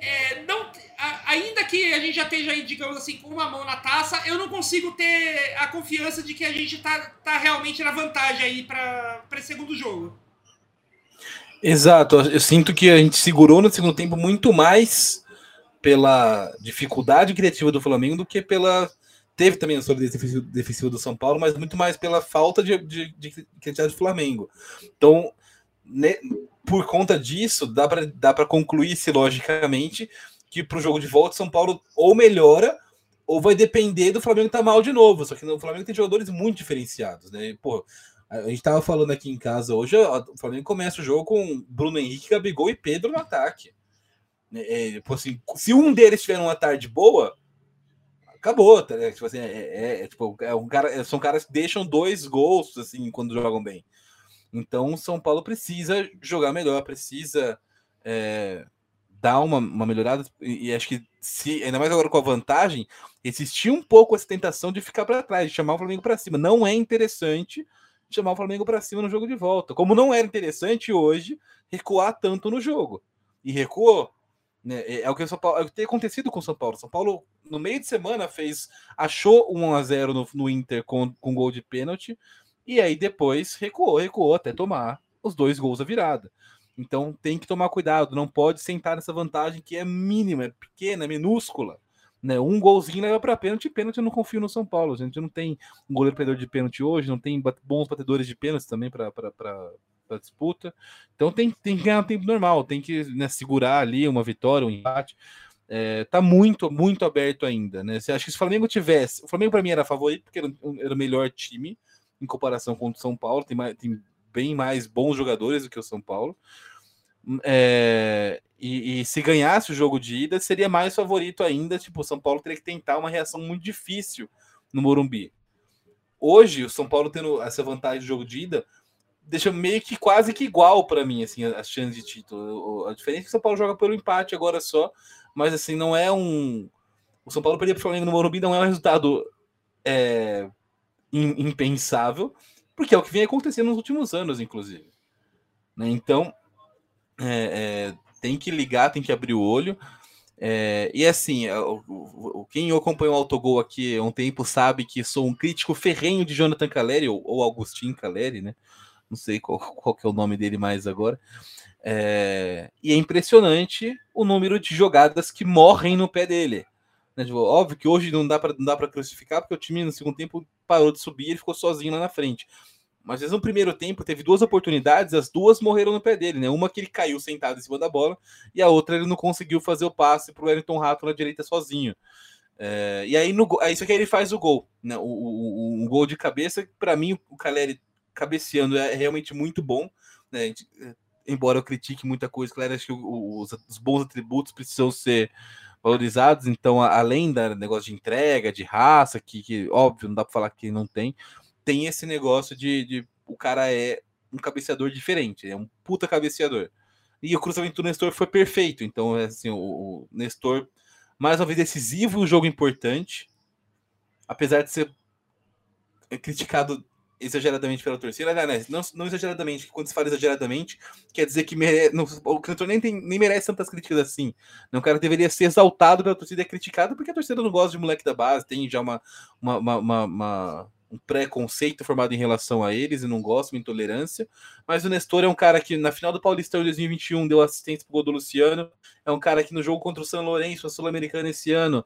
B: é, não, a- ainda que a gente já esteja aí, digamos assim, com uma mão na taça, eu não consigo ter a confiança de que a gente tá, tá realmente na vantagem aí para esse segundo jogo.
C: Exato, eu sinto que a gente segurou no segundo tempo muito mais pela dificuldade criativa do Flamengo do que pela. Teve também a solidez defensiva- do São Paulo, mas muito mais pela falta de, de, de criatividade do Flamengo. Então, né, por conta disso, dá para dá pra concluir-se logicamente que para o jogo de volta, São Paulo ou melhora ou vai depender do Flamengo estar mal de novo. Só que o Flamengo tem jogadores muito diferenciados, né? Pô, a gente tava falando aqui em casa hoje, o Flamengo começa o jogo com Bruno Henrique, Gabigol e Pedro no ataque. É, é, tipo assim, se um deles tiver uma tarde boa, acabou, tá, ligado? Tipo assim, é, é- é, tipo, é um cara, são caras que deixam dois gols assim quando jogam bem. Então, o São Paulo precisa jogar melhor, precisa é, dar uma, uma melhorada. E, e acho que, se, ainda mais agora com a vantagem, existia um pouco essa tentação de ficar para trás, de chamar o Flamengo para cima. Não é interessante chamar o Flamengo para cima no jogo de volta. Como não era interessante hoje recuar tanto no jogo. E recuou. Né? É, é o que o São Paulo, é tem acontecido com o São Paulo. São Paulo, no meio de semana, fez. achou 1 a 0 no, no Inter com, com gol de pênalti. E aí depois recuou, recuou até tomar os dois gols da virada. Então tem que tomar cuidado, não pode sentar nessa vantagem que é mínima, é pequena, é minúscula. Né? Um golzinho leva para pênalti, pênalti eu não confio no São Paulo. A gente não tem um goleiro batedor de pênalti hoje, não tem bons batedores de pênalti também para disputa. Então tem, tem que ganhar tempo normal, tem que né, segurar ali uma vitória, um empate. É, tá muito, muito aberto ainda, né? Você acha que se o Flamengo tivesse. O Flamengo, para mim, era favorito, porque era, era o melhor time em comparação com o São Paulo, tem, mais, tem bem mais bons jogadores do que o São Paulo. É, e, e se ganhasse o jogo de ida, seria mais favorito ainda. Tipo, o São Paulo teria que tentar uma reação muito difícil no Morumbi. Hoje, o São Paulo tendo essa vantagem de jogo de ida, deixa meio que quase que igual para mim, assim, as chances de título. A diferença é que o São Paulo joga pelo empate agora só, mas assim, não é um. O São Paulo perder para o Flamengo no Morumbi não é um resultado é, im- impensável, porque é o que vem acontecendo nos últimos anos, inclusive. Né? Então, é, é, tem que ligar, tem que abrir o olho. É, e assim, é, o, quem acompanhou o Autogol aqui há um tempo sabe que sou um crítico ferrenho de Jonathan Caleri, ou, ou Agostinho Caleri, né? Não sei qual, qual é o nome dele mais agora. É, e é impressionante o número de jogadas que morrem no pé dele. Né? Tipo, óbvio que hoje não dá para classificar, porque o time no segundo tempo parou de subir e ele ficou sozinho lá na frente. Mas vezes no primeiro tempo teve duas oportunidades, as duas morreram no pé dele, né? Uma que ele caiu sentado em cima da bola, e a outra ele não conseguiu fazer o passe para o Wellington Rato na direita sozinho. É, e aí, no, aí isso que ele faz o gol, né? O, o, o- gol de cabeça, para mim, o Caleri cabeceando é realmente muito bom, né? É, embora eu critique muita coisa, claro, acho que os, os bons atributos precisam ser valorizados, então, além da negócio de entrega, de raça, que, que, óbvio, não dá para falar que não tem, tem esse negócio de, de o cara é um cabeceador diferente, é um puta cabeceador. E o cruzamento do Nestor foi perfeito, então, é assim, o, o Nestor, mais uma vez, decisivo, um jogo importante, apesar de ser criticado exageradamente pela torcida, né? não, não exageradamente, quando se fala exageradamente, quer dizer que mere... o cantor nem, tem, nem merece tantas críticas assim. Não, o cara deveria ser exaltado pela torcida e é criticado porque a torcida não gosta de moleque da base, tem já uma, uma, uma, uma um preconceito formado em relação a eles e não gosta, uma intolerância. Mas o Nestor é um cara que na final do Paulistão de 2021 deu assistência pro gol do Luciano, é um cara que no jogo contra o São Lourenço, a Sul-Americana esse ano,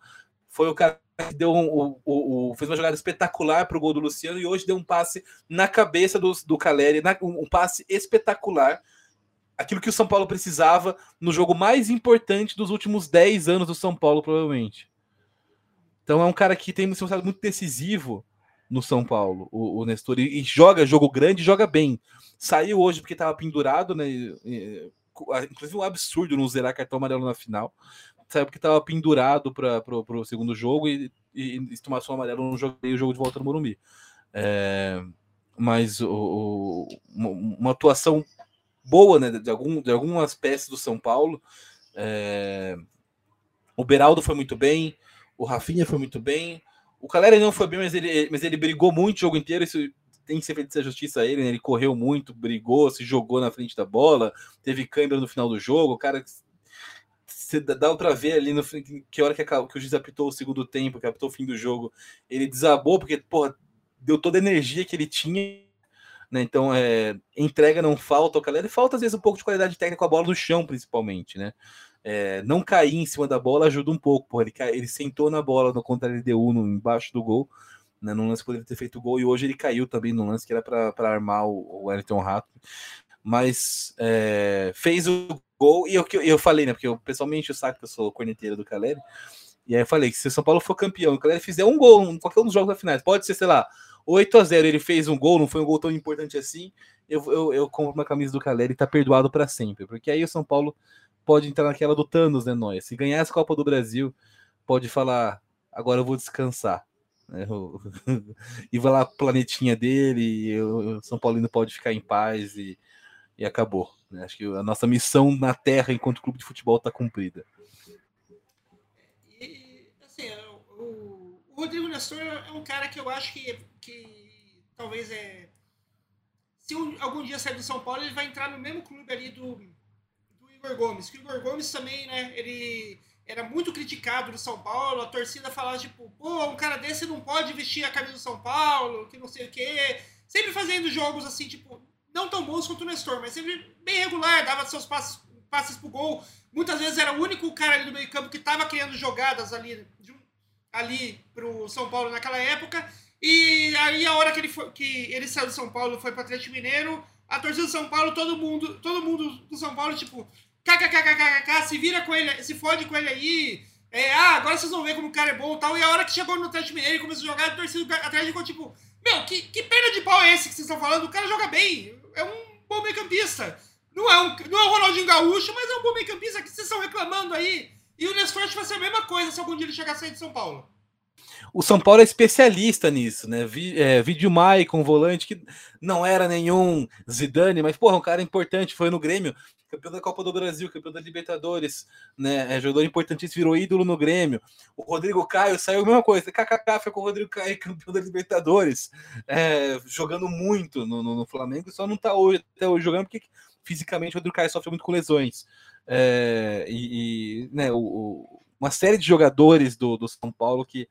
C: foi o cara que deu um, o, o, fez uma jogada espetacular para o gol do Luciano e hoje deu um passe na cabeça do, do Caleri, na, um, um passe espetacular. Aquilo que o São Paulo precisava no jogo mais importante dos últimos 10 anos do São Paulo, provavelmente. Então é um cara que tem se mostrado muito decisivo no São Paulo, o, o Nestor, e, e, joga jogo grande, joga bem. Saiu hoje porque estava pendurado, né? E, inclusive um absurdo não zerar cartão amarelo na final saiu porque estava pendurado para o segundo jogo e, e, e tomar só amarelo no jogo, o jogo de volta no Morumbi. É, mas o, o, uma atuação boa né, de, algum, de algumas peças do São Paulo. É, o Beraldo foi muito bem, o Rafinha foi muito bem. O Caleri não foi bem, mas ele, mas ele brigou muito o jogo inteiro. Isso tem que ser feito essa justiça a ele. Né? Ele correu muito, brigou, se jogou na frente da bola, teve câimbra no final do jogo. O cara você dá para ver ali no que hora que, que o juiz apitou o segundo tempo, que apitou o fim do jogo, ele desabou porque porra, deu toda a energia que ele tinha. Né? Então, é, entrega não falta o Caleri, falta às vezes um pouco de qualidade técnica com a bola no chão, principalmente, né? É, não cair em cima da bola ajuda um pouco, porra, ele, ele sentou na bola no contra LDU no, embaixo do gol, né? No lance poderia ter feito gol e hoje ele caiu também no lance que era para armar o, Wellington Rato, mas é, fez o gol. E eu, eu falei, né? Porque eu pessoalmente o saco que eu sou corneteiro do Caleri. E aí eu falei que se o São Paulo for campeão, o Caleri fizer um gol em qualquer um dos jogos da finais, pode ser, sei lá, 8 a 0 ele fez um gol, não foi um gol tão importante assim. Eu, eu, eu compro uma camisa do Caleri e tá perdoado para sempre. Porque aí o São Paulo pode entrar naquela do Thanos, né, nós? Se ganhar essa Copa do Brasil, pode falar, agora eu vou descansar. Né? <laughs> e vai lá planetinha dele, e o São Paulino pode ficar em paz e, e acabou. Né? Acho que a nossa missão na Terra enquanto clube de futebol está cumprida.
B: E, assim, é, o, o, Rodrigo Nestor é um cara que eu acho que, que talvez é. Se algum dia sair do São Paulo, ele vai entrar no mesmo clube ali do Igor Gomes. Que o Igor Gomes também, né? Ele era muito criticado no São Paulo, a torcida falava, tipo, pô, um cara desse não pode vestir a camisa do São Paulo, que não sei o quê. Sempre fazendo jogos assim, tipo, não tão bons quanto o Nestor, mas sempre bem regular, dava seus passes, passes pro gol. Muitas vezes era o único cara ali do meio campo que estava criando jogadas ali, ali pro São Paulo naquela época. E aí a hora que ele, foi, que ele saiu do São Paulo foi para Atlético Mineiro, a torcida do São Paulo, todo mundo, todo mundo do São Paulo, tipo, kkkkkk, se vira com ele, se fode com ele aí. É, ah, agora vocês vão ver como o cara é bom e tal. E a hora que chegou no Atlético Mineiro começou a jogar, a torcida Atlético ficou tipo, meu, que, que perda de pau é esse que vocês estão falando? O cara joga bem é um bom meio-campista. Não é, um, não é o Ronaldinho Gaúcho, mas é um bom meio-campista que vocês estão reclamando aí. E o Nestor vai ser a mesma coisa se algum dia ele chegar a sair de São Paulo.
C: O São Paulo é especialista nisso, né? Vi, é, vídeo Mai com volante que não era nenhum Zidane, mas porra, um cara importante, foi no Grêmio, campeão da Copa do Brasil, campeão da Libertadores, né? É jogador importantíssimo, virou ídolo no Grêmio. O Rodrigo Caio saiu a mesma coisa, KKK foi com o Rodrigo Caio, <laughs> campeão da Libertadores, é, jogando muito no, no, no, Flamengo, só não tá hoje, até hoje jogando porque fisicamente o Rodrigo Caio sofre muito com lesões. É, e, e né, o, o, uma série de jogadores do, do São Paulo que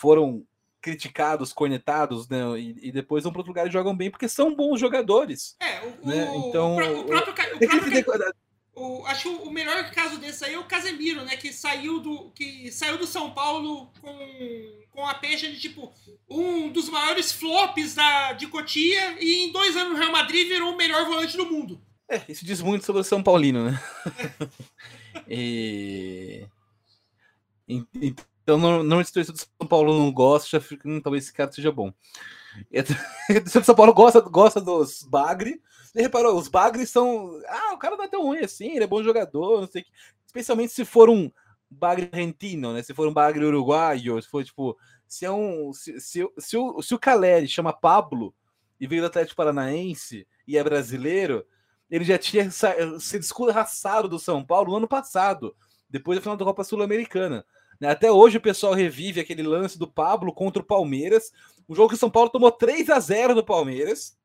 C: foram criticados, cornetados, né? E, e, depois vão para outro lugar e jogam bem porque são bons jogadores.
B: É, o, né? então, o, próprio, o próprio o, acho que o melhor caso desse aí é o Casemiro, né? Que saiu do, que saiu do São Paulo com, com a peixe de tipo um dos maiores flops da, de Cotia e em dois anos no Real Madrid virou o melhor volante do mundo.
C: É, isso diz muito sobre o São Paulino, né? <laughs> e... Então, normalmente se torcedor do São Paulo não gosta, hum, talvez esse cara seja bom. O <laughs> São Paulo gosta, gosta dos Bagre. Você reparou, os Bagre são. Ah, o cara não é tão ruim assim, ele é bom jogador, não sei que. Especialmente se for um Bagre argentino, né? Se for um Bagre uruguaio, se for tipo. Se é um. Se, se, se, o, se o Caleri chama Pablo e veio do Atlético Paranaense e é brasileiro, ele já tinha sido escorraçado do São Paulo no ano passado, depois da final da Copa Sul-Americana. Né? Até hoje o pessoal revive aquele lance do Pablo contra o Palmeiras, um jogo que o São Paulo tomou 3 a 0 do Palmeiras.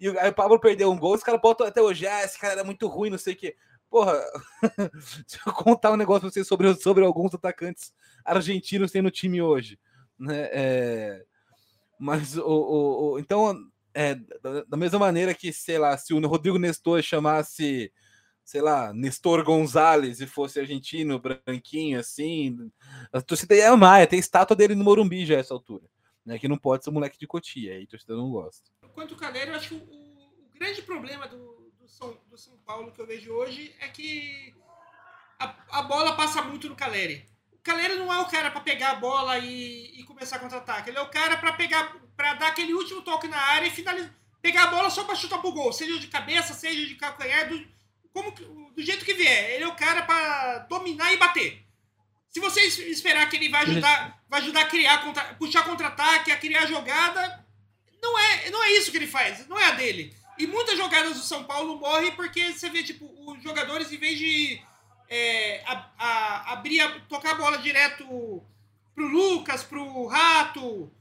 C: E aí o Pablo perdeu um gol, os caras botam até hoje, ah, esse cara era muito ruim, não sei o quê. Porra, <laughs> se eu contar um negócio pra vocês sobre, sobre alguns atacantes argentinos tem no time hoje. Né? É, mas o, o, o então, é, da, da, mesma maneira que, sei lá, se o Rodrigo Nestor chamasse, sei lá, Nestor Gonzalez e fosse argentino, branquinho, assim, a torcida ia amar, tem estátua dele no Morumbi já a essa altura. Né, que não pode ser um moleque de cotia, aí a torcida não gosta.
B: Quanto o Caleri, eu acho que o, o grande problema do, do, São, do São Paulo que eu vejo hoje é que a, a bola passa muito no Caleri. O Caleri não é o cara para pegar a bola e, e começar contra-ataque. Ele é o cara para pegar, para dar aquele último toque na área e finalizar, pegar a bola só para chutar pro gol, seja de cabeça, seja de calcanhar, do, como, do jeito que vier. Ele é o cara para dominar e bater. Se você esperar que ele vai ajudar, vai ajudar a criar, contra, puxar contra-ataque, a criar jogada, não é, não é isso que ele faz, não é a dele. E muitas jogadas do São Paulo morrem porque você vê, tipo, os jogadores, em vez de é, a, a, abrir, a, tocar a bola direto pro Lucas, pro Rato,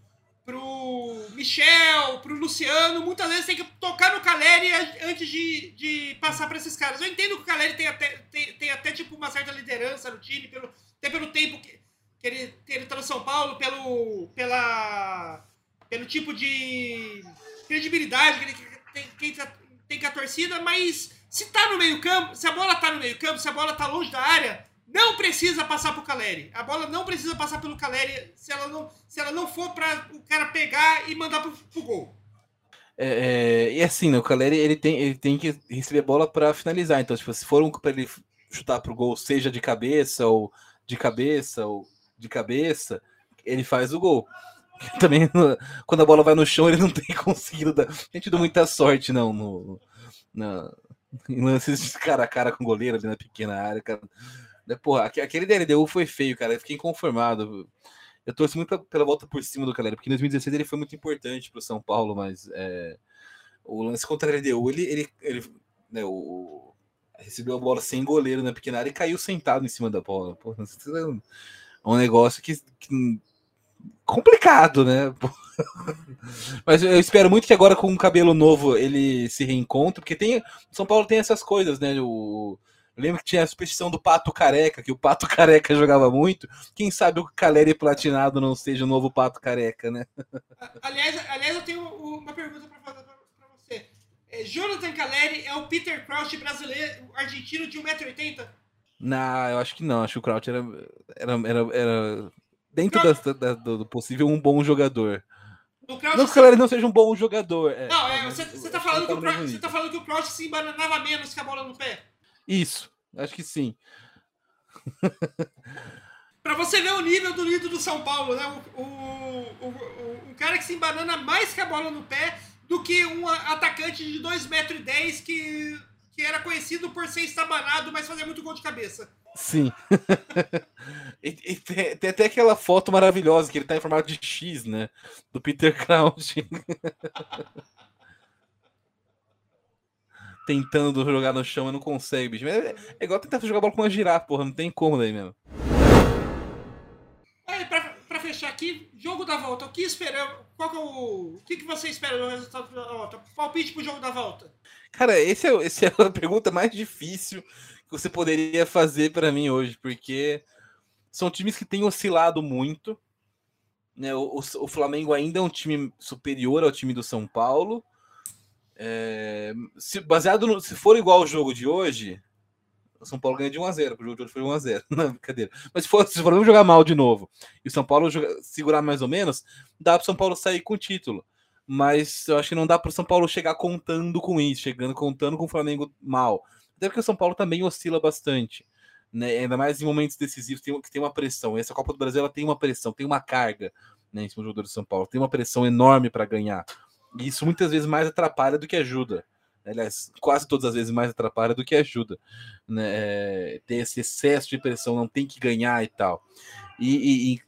B: pro Michel, pro Luciano, muitas vezes tem que tocar no Caleri antes de, de passar para esses caras. Eu entendo que o Caleri tem até, tem, tem até tipo uma certa liderança no time, pelo, até pelo tempo que, que ele, ele tá no São Paulo, pelo, pela, pelo tipo de credibilidade que ele tem, tem, tem com a torcida, mas se tá no meio campo, se a bola tá no meio campo, se a bola tá longe da área, precisa passar pro Caleri. A bola não precisa passar pelo Caleri se ela não, se ela não for para o cara pegar e mandar pro, pro gol.
C: É, é, e assim, né, o Caleri ele tem, ele tem que receber bola para finalizar. Então, tipo, se for um para ele chutar pro gol, seja de cabeça ou de cabeça ou de cabeça, ele faz o gol. <laughs> Também quando a bola vai no chão, ele não tem <laughs> conseguido dar. Tem tido muita sorte, não, no, na, em lances cara a cara com o goleiro ali na pequena área, cara. Né, porra, aquele DLDU foi feio, cara. Eu fiquei inconformado. Eu torço muito pela volta por cima do Calera, porque em 2016 ele foi muito importante para o São Paulo, mas é, o lance contra a LDU, ele, ele, ele né, o, recebeu a bola sem goleiro na pequena área e caiu sentado em cima da bola. Pô, é um negócio que, que complicado, né? <laughs> Mas eu espero muito que agora com o cabelo novo ele se reencontre, porque tem São Paulo tem essas coisas, né? O eu lembro que tinha a superstição do Pato Careca, que o Pato <laughs> Careca jogava muito. Quem sabe o Caleri Platinado não seja o novo Pato Careca, né? <laughs>
B: Aliás, aliás eu tenho uma pergunta para fazer para você. É, Jonathan Caleri é o Peter Crouch brasileiro, argentino de 1,80m?
C: Não, eu acho que não. Acho que o Crouch era, era, era, era dentro da, da, do possível, um bom jogador. não que o Caleri não seja um bom jogador.
B: É, não, é, você, você, tá falando que o Crouch, você tá falando que o Crouch se embananava menos que a bola no pé?
C: Isso, acho que sim. <laughs>
B: para você ver o nível do líder do São Paulo, né? O, o, o, o, cara que se embanana mais que a bola no pé do que um atacante de 2,10 metros que, que era conhecido por ser estabanado, mas fazia muito gol de cabeça.
C: Sim. <laughs> e, e tem, tem, até aquela foto maravilhosa que ele tá em formato de X, né? Do Peter Crouch. <laughs> Tentando jogar no chão e não consegue, bicho. É, é igual tentar jogar bola com uma girafa, porra. Não tem como daí mesmo.
B: Aí, pra, pra fechar aqui, jogo da volta. O que esperamos? Qual que é o. O que, que você espera do resultado da volta? Palpite pro jogo da volta.
C: Cara, esse é, esse é a <laughs> pergunta mais difícil que você poderia fazer para mim hoje, porque são times que têm oscilado muito. Né? O, o, o, Flamengo ainda é um time superior ao time do São Paulo. É, se, baseado no, se for igual ao jogo de hoje, o São Paulo ganha de 1x0, o jogo de hoje foi 1x0. <laughs> Não, brincadeira. Mas se, for, se o Flamengo jogar mal de novo e o São Paulo joga, segurar mais ou menos, dá para o São Paulo sair com o título. Mas eu acho que não dá para o São Paulo chegar contando com isso, chegando contando com o Flamengo mal. Até porque o São Paulo também oscila bastante. Né? Ainda mais em momentos decisivos tem, que tem uma pressão. Essa Copa do Brasil ela tem uma pressão, tem uma carga né, em cima do jogador do São Paulo. Tem uma pressão enorme para ganhar. E isso muitas vezes mais atrapalha do que ajuda. Aliás, quase todas as vezes mais atrapalha do que ajuda. Né? É, tem esse excesso de pressão, não tem que ganhar e tal. E, e, e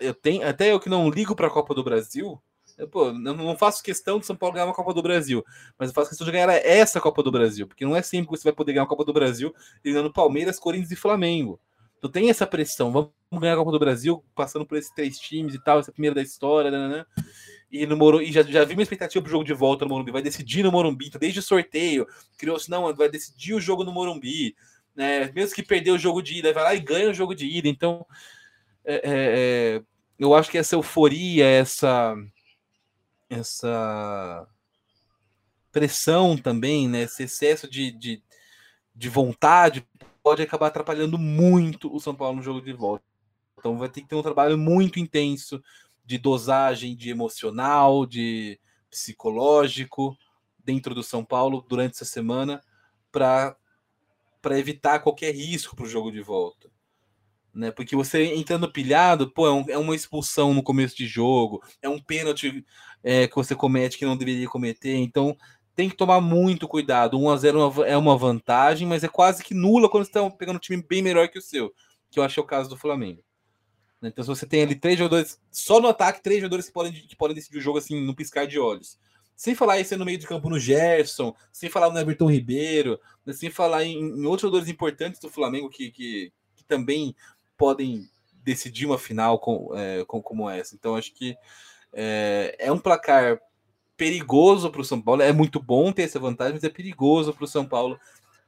C: eu tenho, até eu que não ligo para a Copa do Brasil, eu, pô, eu não faço questão de São Paulo ganhar uma Copa do Brasil, mas eu faço questão de ganhar essa Copa do Brasil, porque não é sempre que você vai poder ganhar uma Copa do Brasil ganhando Palmeiras, Corinthians e Flamengo. Então tem essa pressão. Vamos ganhar a Copa do Brasil passando por esses três times e tal, essa primeira da história, né, né. E, no Morumbi, já, já vi uma expectativa pro jogo de volta no Morumbi. Vai decidir no Morumbi. Então, desde o sorteio, criou-se, não, vai decidir o jogo no Morumbi. Né? Mesmo que perder o jogo de ida, vai lá e ganha o jogo de ida. Então, é, é, é eu acho que essa euforia, essa, essa pressão também, né? esse excesso de, de, de vontade pode acabar atrapalhando muito o São Paulo no jogo de volta. Então vai ter que ter um trabalho muito intenso de dosagem de emocional, de psicológico dentro do São Paulo durante essa semana para evitar qualquer risco para o jogo de volta. Né? Porque você entrando pilhado, pô, é, um, é, uma expulsão no começo de jogo, é um pênalti é, que você comete que não deveria cometer, então tem que tomar muito cuidado. 1 a 0 é uma vantagem, mas é quase que nula quando você está pegando um time bem melhor que o seu, que eu acho é o caso do Flamengo. Então, se você tem ali três jogadores, só no ataque, três jogadores que podem, que podem decidir o jogo assim, no piscar de olhos. Sem falar isso no meio de campo no Gerson, sem falar no Everton Ribeiro, né, sem falar em, em outros jogadores importantes do Flamengo que, que, que também podem decidir uma final com, é, com, como essa. Então, acho que é, é um placar perigoso para o São Paulo. É muito bom ter essa vantagem, mas é perigoso para o São Paulo,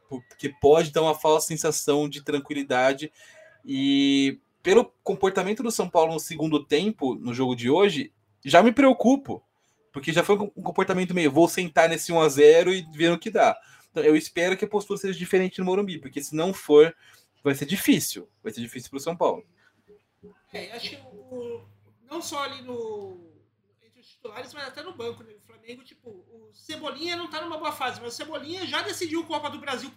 C: porque pode dar uma falsa sensação de tranquilidade. E pelo comportamento do São Paulo no segundo tempo, no jogo de hoje, já me preocupo, porque já foi um comportamento meio vou sentar nesse 1 a 0 e ver o que dá. Então, eu espero que a postura seja diferente no Morumbi, porque se não for, vai ser difícil. Vai ser difícil para o São Paulo.
B: É, acho que o, não só ali no titulares, mas até no banco, né? O Flamengo, tipo, o Cebolinha não tá numa boa fase, mas o Cebolinha já decidiu Copa do Brasil,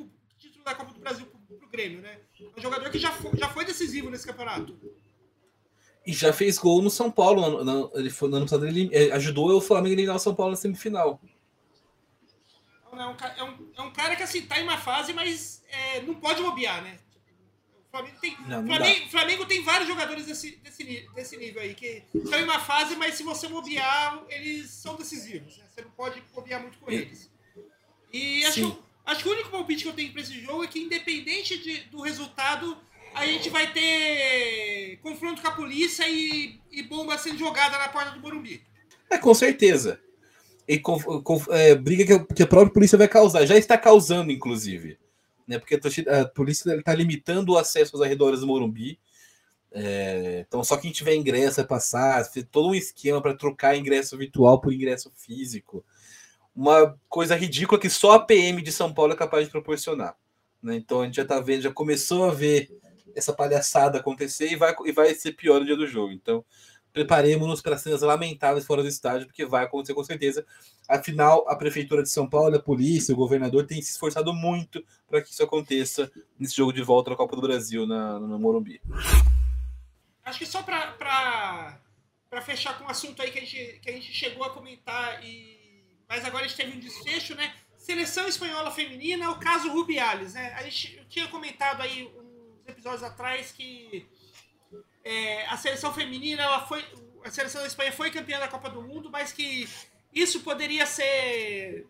B: título da Copa do Brasil pro, pro Grêmio, né? É um jogador que já foi, já foi decisivo nesse campeonato.
D: E já fez gol no São Paulo. No, ele foi, no ano passado ele ajudou o Flamengo a eliminar o São Paulo na semifinal.
B: É um, é, um, é um cara que assim, tá em uma fase, mas é, não pode bobear, né? Flamengo tem, não, não Flamengo, Flamengo, tem vários jogadores desse, desse, desse nível aí, que estão em uma fase, mas se você bobear, eles são decisivos. Né? Você não pode bobear muito com eles. E acho, acho que o único palpite que eu tenho para esse jogo é que, independente de, do resultado, a gente vai ter confronto com a polícia e, e bomba sendo jogada na porta do Morumbi.
D: É, com certeza. E com, com, é, briga que, que a própria polícia vai causar. Já está causando, inclusive né? Porque a, a polícia está limitando o acesso aos arredores do Morumbi. É, então, só quem tiver ingresso vai passar, todo um esquema para trocar ingresso virtual por ingresso físico. Uma coisa ridícula que só a PM de São Paulo é capaz de proporcionar. Né? Então a gente já está vendo, já começou a ver essa palhaçada acontecer e vai, e vai ser pior no dia do jogo. Então, preparemos-nos para cenas lamentáveis fora do estádio, porque vai acontecer com certeza. Afinal, a Prefeitura de São Paulo, a polícia, o governador têm se esforçado muito para que isso aconteça nesse jogo de volta na Copa do Brasil, na, no Morumbi.
B: Acho que só para fechar com um assunto aí que a, gente, que a gente chegou a comentar, e mas agora a gente teve um desfecho, né? Seleção espanhola feminina, o caso Rubiales, né? A gente tinha comentado aí uns episódios atrás que é, a seleção feminina, ela foi, a seleção da Espanha foi campeã da Copa do Mundo, mas que isso poderia ser,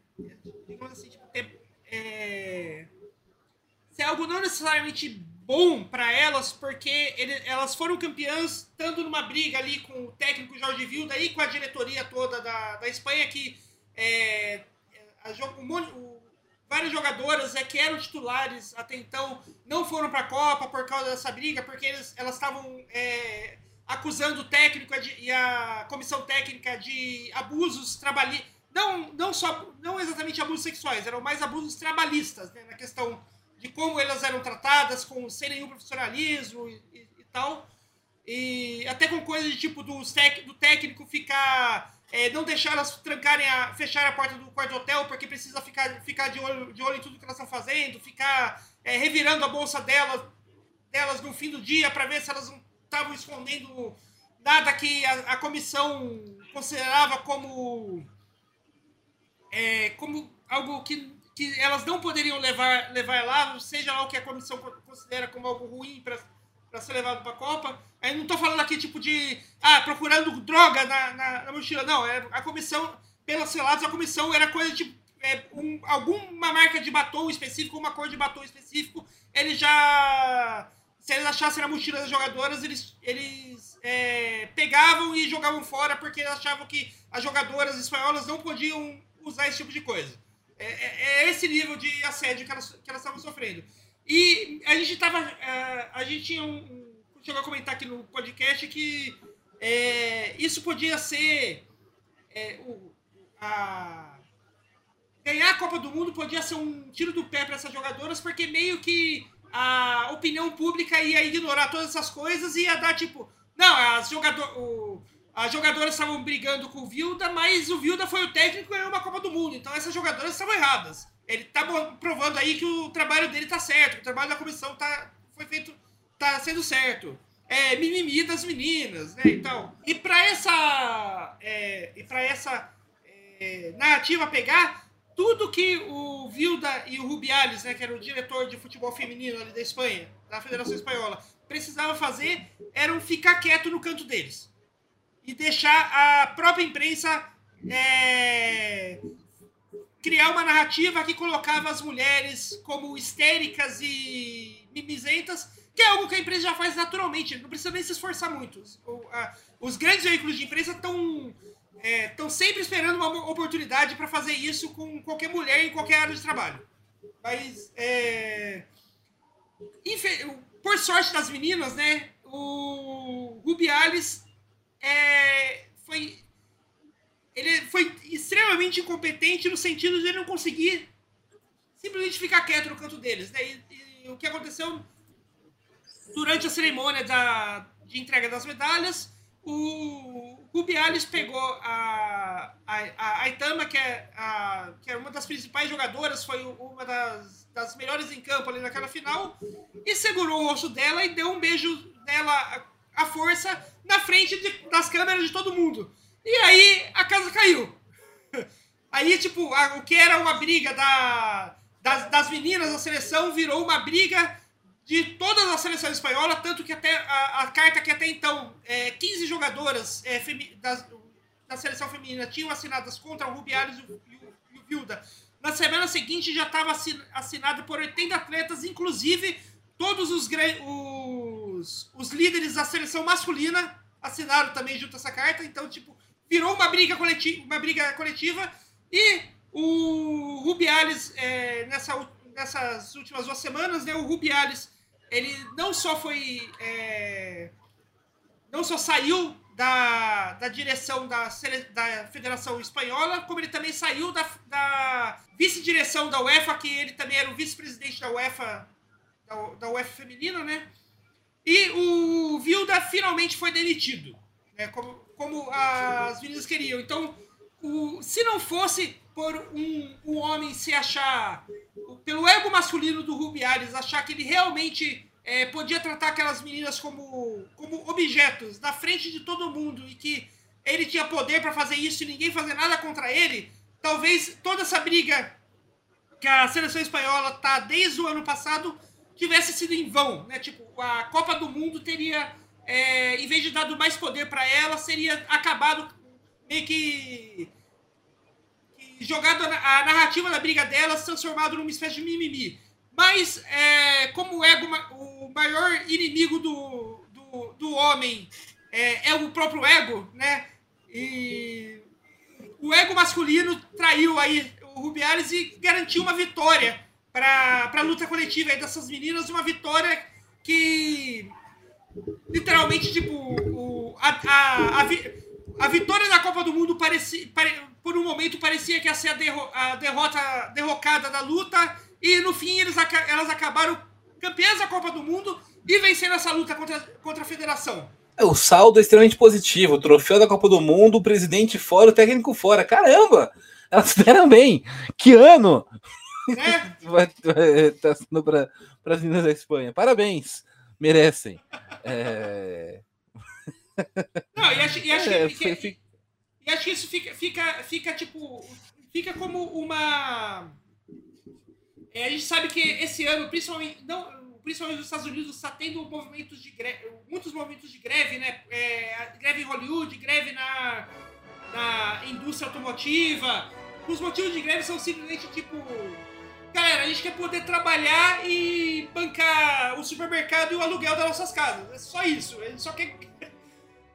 B: digamos assim, tipo, ter, é, ser algo não necessariamente bom para elas, porque ele, elas foram campeãs estando numa briga ali com o técnico Jorge Vilda e com a diretoria toda da, da Espanha, que é, a, o, várias jogadoras é, que eram titulares até então não foram para a Copa por causa dessa briga, porque eles, elas estavam é, acusando o técnico e a comissão técnica de abusos trabalhistas. Não, não, só, não exatamente abusos sexuais, eram mais abusos trabalhistas, né, na questão de como elas eram tratadas, com sem nenhum profissionalismo e, e, e tal. E até com coisas de tipo do, do técnico ficar é, não deixar elas trancarem a, fechar a porta do quarto hotel porque precisa ficar, ficar de, olho, de olho em tudo que elas estão fazendo, ficar é, revirando a bolsa delas, delas no fim do dia para ver se elas não estavam escondendo nada que a, a comissão considerava como é, como algo que, que elas não poderiam levar, levar lá, seja lá o que a comissão considera como algo ruim para ser levado para a Copa. Aí não estou falando aqui tipo de ah, procurando droga na, na, na, mochila, não. É a comissão, pelos relatos, a comissão era coisa de é, um, alguma marca de batom específico, uma cor de batom específico. Eles já se eles achassem na mochila das jogadoras, eles, eles é, pegavam e jogavam fora porque eles achavam que as jogadoras espanholas não podiam usar esse tipo de coisa. É, é, é esse nível de assédio que elas, que elas estavam sofrendo. E a gente tava. É, a gente tinha um. Chegou a comentar aqui no podcast que é, isso podia ser. É, o, a, ganhar a Copa do Mundo podia ser um tiro do pé para essas jogadoras, porque meio que a opinião pública ia ignorar todas essas coisas e ia dar tipo. Não, as, jogador, o, as jogadoras estavam brigando com o Vilda, mas o Vilda foi o técnico e ganhou uma Copa do Mundo. Então essas jogadoras estavam erradas. Ele tá provando aí que o trabalho dele tá certo, o trabalho da comissão tá, foi feito, tá sendo certo. É mimimi das meninas, né? Então, e para essa, é, e para essa é, narrativa pegar, tudo que o Vilda e o Rubiales, né, que era o diretor de futebol feminino ali da Espanha, da Federação Espanhola, precisavam fazer eram ficar quieto no canto deles e deixar a própria imprensa é, criar uma narrativa que colocava as mulheres como histéricas e mimizentas, que é algo que a imprensa já faz naturalmente, não precisa nem se esforçar muito. Os grandes veículos de estão estão é, sempre esperando uma oportunidade para fazer isso com qualquer mulher em qualquer área de trabalho. Mas, é, por sorte das meninas, né, o Rubiales é, foi, ele foi extremamente incompetente no sentido de ele não conseguir simplesmente ficar quieto no canto deles. Né? E, e o que aconteceu durante a cerimônia da, de entrega das medalhas o Rubiales pegou a, a, a Aitama, que é, a, que é uma das principais jogadoras, foi uma das, das melhores em campo ali naquela final, e segurou o rosto dela e deu um beijo dela à força na frente de, das câmeras de todo mundo. E aí a casa caiu. <laughs> Aí, tipo, a, o que era uma briga da, das, das meninas da seleção virou uma briga de todas as seleções espanholas, tanto que até a, a carta que até então é, 15 jogadoras é, da seleção feminina tinham assinadas contra o Rubiales e o, e o, e o Vilda. Na semana seguinte já estava assinada por 80 atletas, inclusive todos os, os, os líderes da seleção masculina assinaram também junto a essa carta. Então, tipo, virou uma briga coletiva, uma briga coletiva e o Rubiales, é, nessa, nessas últimas duas semanas, né, o Rubiales ele não só foi. É, não só saiu da, da direção da, da Federação Espanhola, como ele também saiu da, da vice-direção da UEFA, que ele também era o vice-presidente da UEFA, da, da UEFA feminina, né? E o Vilda finalmente foi demitido, né? como, como as meninas queriam. Então, o, se não fosse por um, um homem se achar, pelo ego masculino do Rubiales, achar que ele realmente é, podia tratar aquelas meninas como, como objetos na frente de todo mundo e que ele tinha poder para fazer isso e ninguém fazer nada contra ele, talvez toda essa briga que a seleção espanhola tá desde o ano passado tivesse sido em vão, né? Tipo, a Copa do Mundo teria, é, em vez de dado mais poder para ela, seria acabado meio que jogado a narrativa da briga delas, transformado numa espécie de mimimi. Mas, é, como o ego, o maior inimigo do, do, do homem é, é, o próprio ego, né? E o ego masculino traiu aí o Rubiales e garantiu uma vitória para a luta coletiva dessas meninas, uma vitória que literalmente, tipo, o, a, a, a, a vitória da Copa do Mundo parecia, pare, por um momento parecia que ia ser a, derro, a derrota derrocada da luta, e no fim eles, elas acabaram campeãs da Copa do Mundo e vencendo essa luta contra, contra a federação.
C: É, o saldo é extremamente positivo. O troféu da Copa do Mundo, o presidente fora, o técnico fora. Caramba! Elas <laughs> deram bem! Que ano!
B: Né? <laughs>
C: tá sendo para as meninas da Espanha. Parabéns! Merecem. É...
B: Não, e acho, e acho é, que, que, e acho que isso fica, fica, fica tipo. Fica como uma. É, a gente sabe que esse ano, principalmente, não, principalmente nos Estados Unidos, está tendo movimentos de greve, muitos movimentos de greve, né? É, greve em Hollywood, greve na, na indústria automotiva. Os motivos de greve são simplesmente tipo. galera, a gente quer poder trabalhar e bancar o supermercado e o aluguel das nossas casas. É só isso. A gente só quer.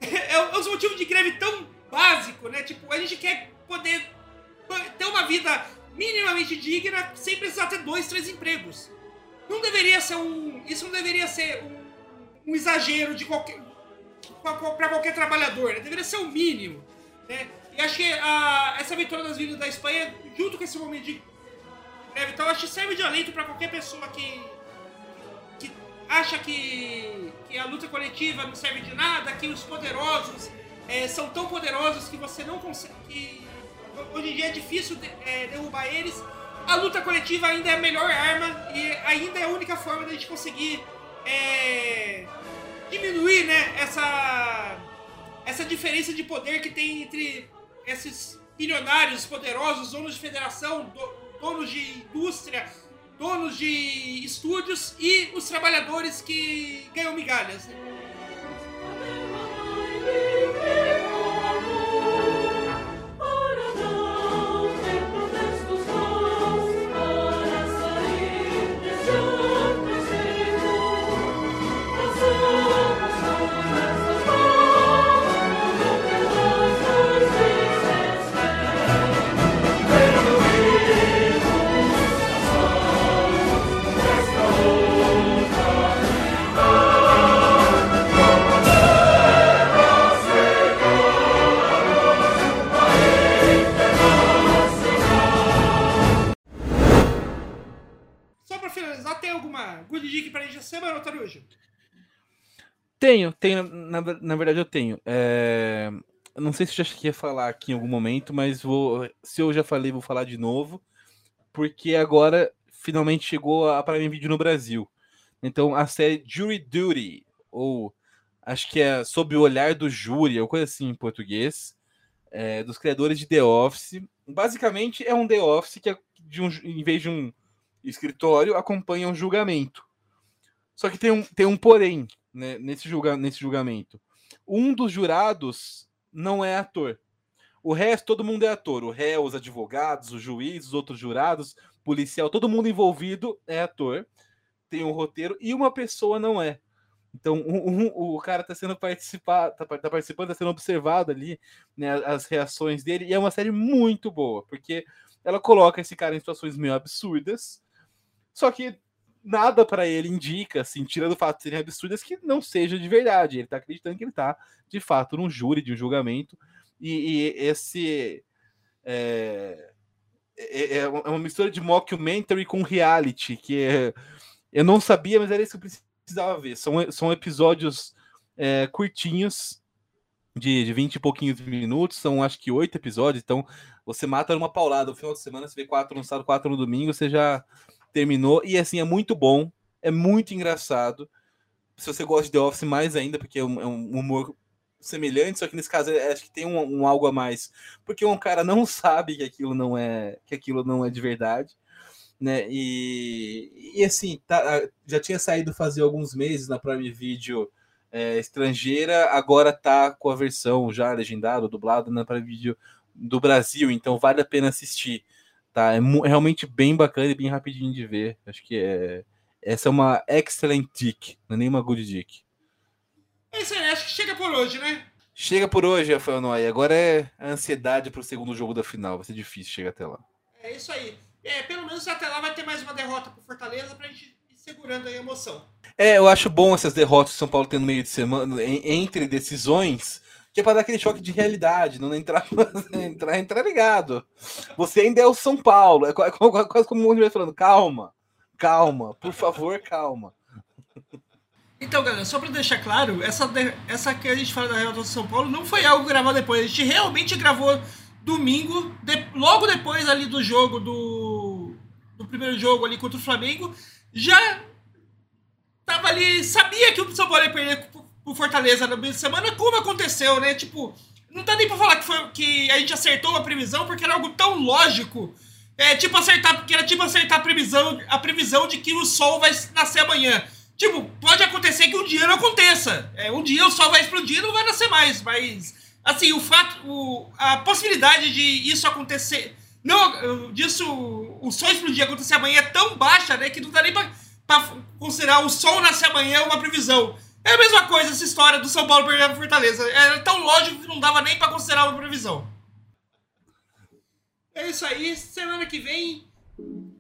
B: <laughs> É um é motivo de greve tão básico, né? Tipo, a gente quer poder ter uma vida minimamente digna sem precisar ter dois, três empregos. Não deveria ser um. Isso não deveria ser um, um exagero de qualquer. para qualquer trabalhador, né? Deveria ser o mínimo. Né? E acho que a, essa vitória das vidas da Espanha, junto com esse momento de greve então, acho que serve de alento para qualquer pessoa que, que acha que, que a luta coletiva não serve de nada, que os poderosos é, são tão poderosos que você não consegue. Que hoje em dia é difícil de, é, derrubar eles. A luta coletiva ainda é a melhor arma e ainda é a única forma da gente conseguir é, diminuir né, essa, essa diferença de poder que tem entre esses bilionários poderosos, donos de federação, do, donos de indústria, donos de estúdios e os trabalhadores que ganham migalhas. Né? Semana, Tarujo?
C: Tenho, tenho, na, na verdade eu tenho. É, não sei se eu já cheguei a falar aqui em algum momento, mas vou, se eu já falei, vou falar de novo, porque agora finalmente chegou a Prime Video no Brasil. Então a série Jury Duty, ou acho que é Sob o Olhar do Júri, ou coisa assim em português, é, dos criadores de The Office. Basicamente é um The Office que, de um, em vez de um escritório, acompanha um julgamento. Só que tem um, tem um porém né, nesse, julga, nesse julgamento. Um dos jurados não é ator. O resto, todo mundo é ator. O réu, os advogados, o juiz, os outros jurados, policial, todo mundo envolvido é ator. Tem um roteiro e uma pessoa não é. Então, um, um, o cara está sendo participar, tá, tá participando, está sendo observado ali, né, as reações dele, e é uma série muito boa, porque ela coloca esse cara em situações meio absurdas, só que nada para ele indica, assim, tirando o fato de serem absurdas, que não seja de verdade. Ele está acreditando que ele está, de fato, num júri de um julgamento. E, e esse é, é, é, uma mistura de mockumentary com reality, que é, eu não sabia, mas era isso que eu precisava ver. São, são episódios é, curtinhos, de, de 20 e pouquinhos minutos, são acho que oito episódios, então você mata numa paulada. No final de semana, você vê quatro no sábado, quatro no domingo, você já terminou. E assim, é muito bom, é muito engraçado. Se você gosta de The Office, mais ainda, porque é um, é um humor semelhante, só que nesse caso acho que tem um, um, algo a mais, porque um cara não <laughs> sabe que aquilo não é que aquilo não é de verdade, né? E, e assim, tá, já tinha saído fazer alguns meses na Prime Video é, estrangeira, agora tá com a versão já legendada, dublado na Prime Video do Brasil, então vale a pena assistir. Tá, é realmente bem bacana e bem rapidinho de ver. Acho que é. Essa é uma excellent dick, não é nem uma good dick.
B: É isso aí, acho que chega por hoje, né?
C: Chega por hoje, Rafael Noai. Agora é a ansiedade pro segundo jogo da final. Vai ser difícil chegar até lá.
B: É isso aí. É, pelo menos até lá vai ter mais uma derrota pro Fortaleza pra gente ir segurando a emoção.
C: É, eu acho bom essas derrotas que São Paulo tem no meio de semana, entre decisões, que é para dar aquele choque de realidade, não entrar, <laughs> entrar, entrar ligado. Você ainda é o São Paulo, é quase como o mundo falando, calma, calma, por favor, calma.
B: Então, galera, só para deixar claro, essa, essa que a gente fala da Real São Paulo não foi algo gravado depois, a gente realmente gravou domingo, de, logo depois ali do jogo do, do primeiro jogo ali contra o Flamengo, já tava ali, sabia que o São Paulo ia perder o Fortaleza no meio de semana, como aconteceu, né? Tipo, não dá nem pra falar que, foi, que a gente acertou a previsão, porque era algo tão lógico. É tipo acertar, porque era tipo acertar a previsão, a previsão de que o sol vai nascer amanhã. Tipo, pode acontecer que um dia não aconteça. É, um dia o sol vai explodir e não vai nascer mais. Mas, assim, o fato, o, a possibilidade de isso acontecer Não, disso, o sol explodir acontecer amanhã é tão baixa, né, que não dá nem pra, pra considerar o sol nascer amanhã uma previsão. É a mesma coisa essa história do São Paulo perder a Fortaleza. Era tão lógico que não dava nem pra considerar uma previsão. É isso aí, semana que vem,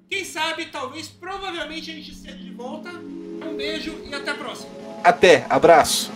B: quem sabe, talvez, provavelmente a gente esteja de volta. Um beijo e até a próxima.
C: Até, abraço.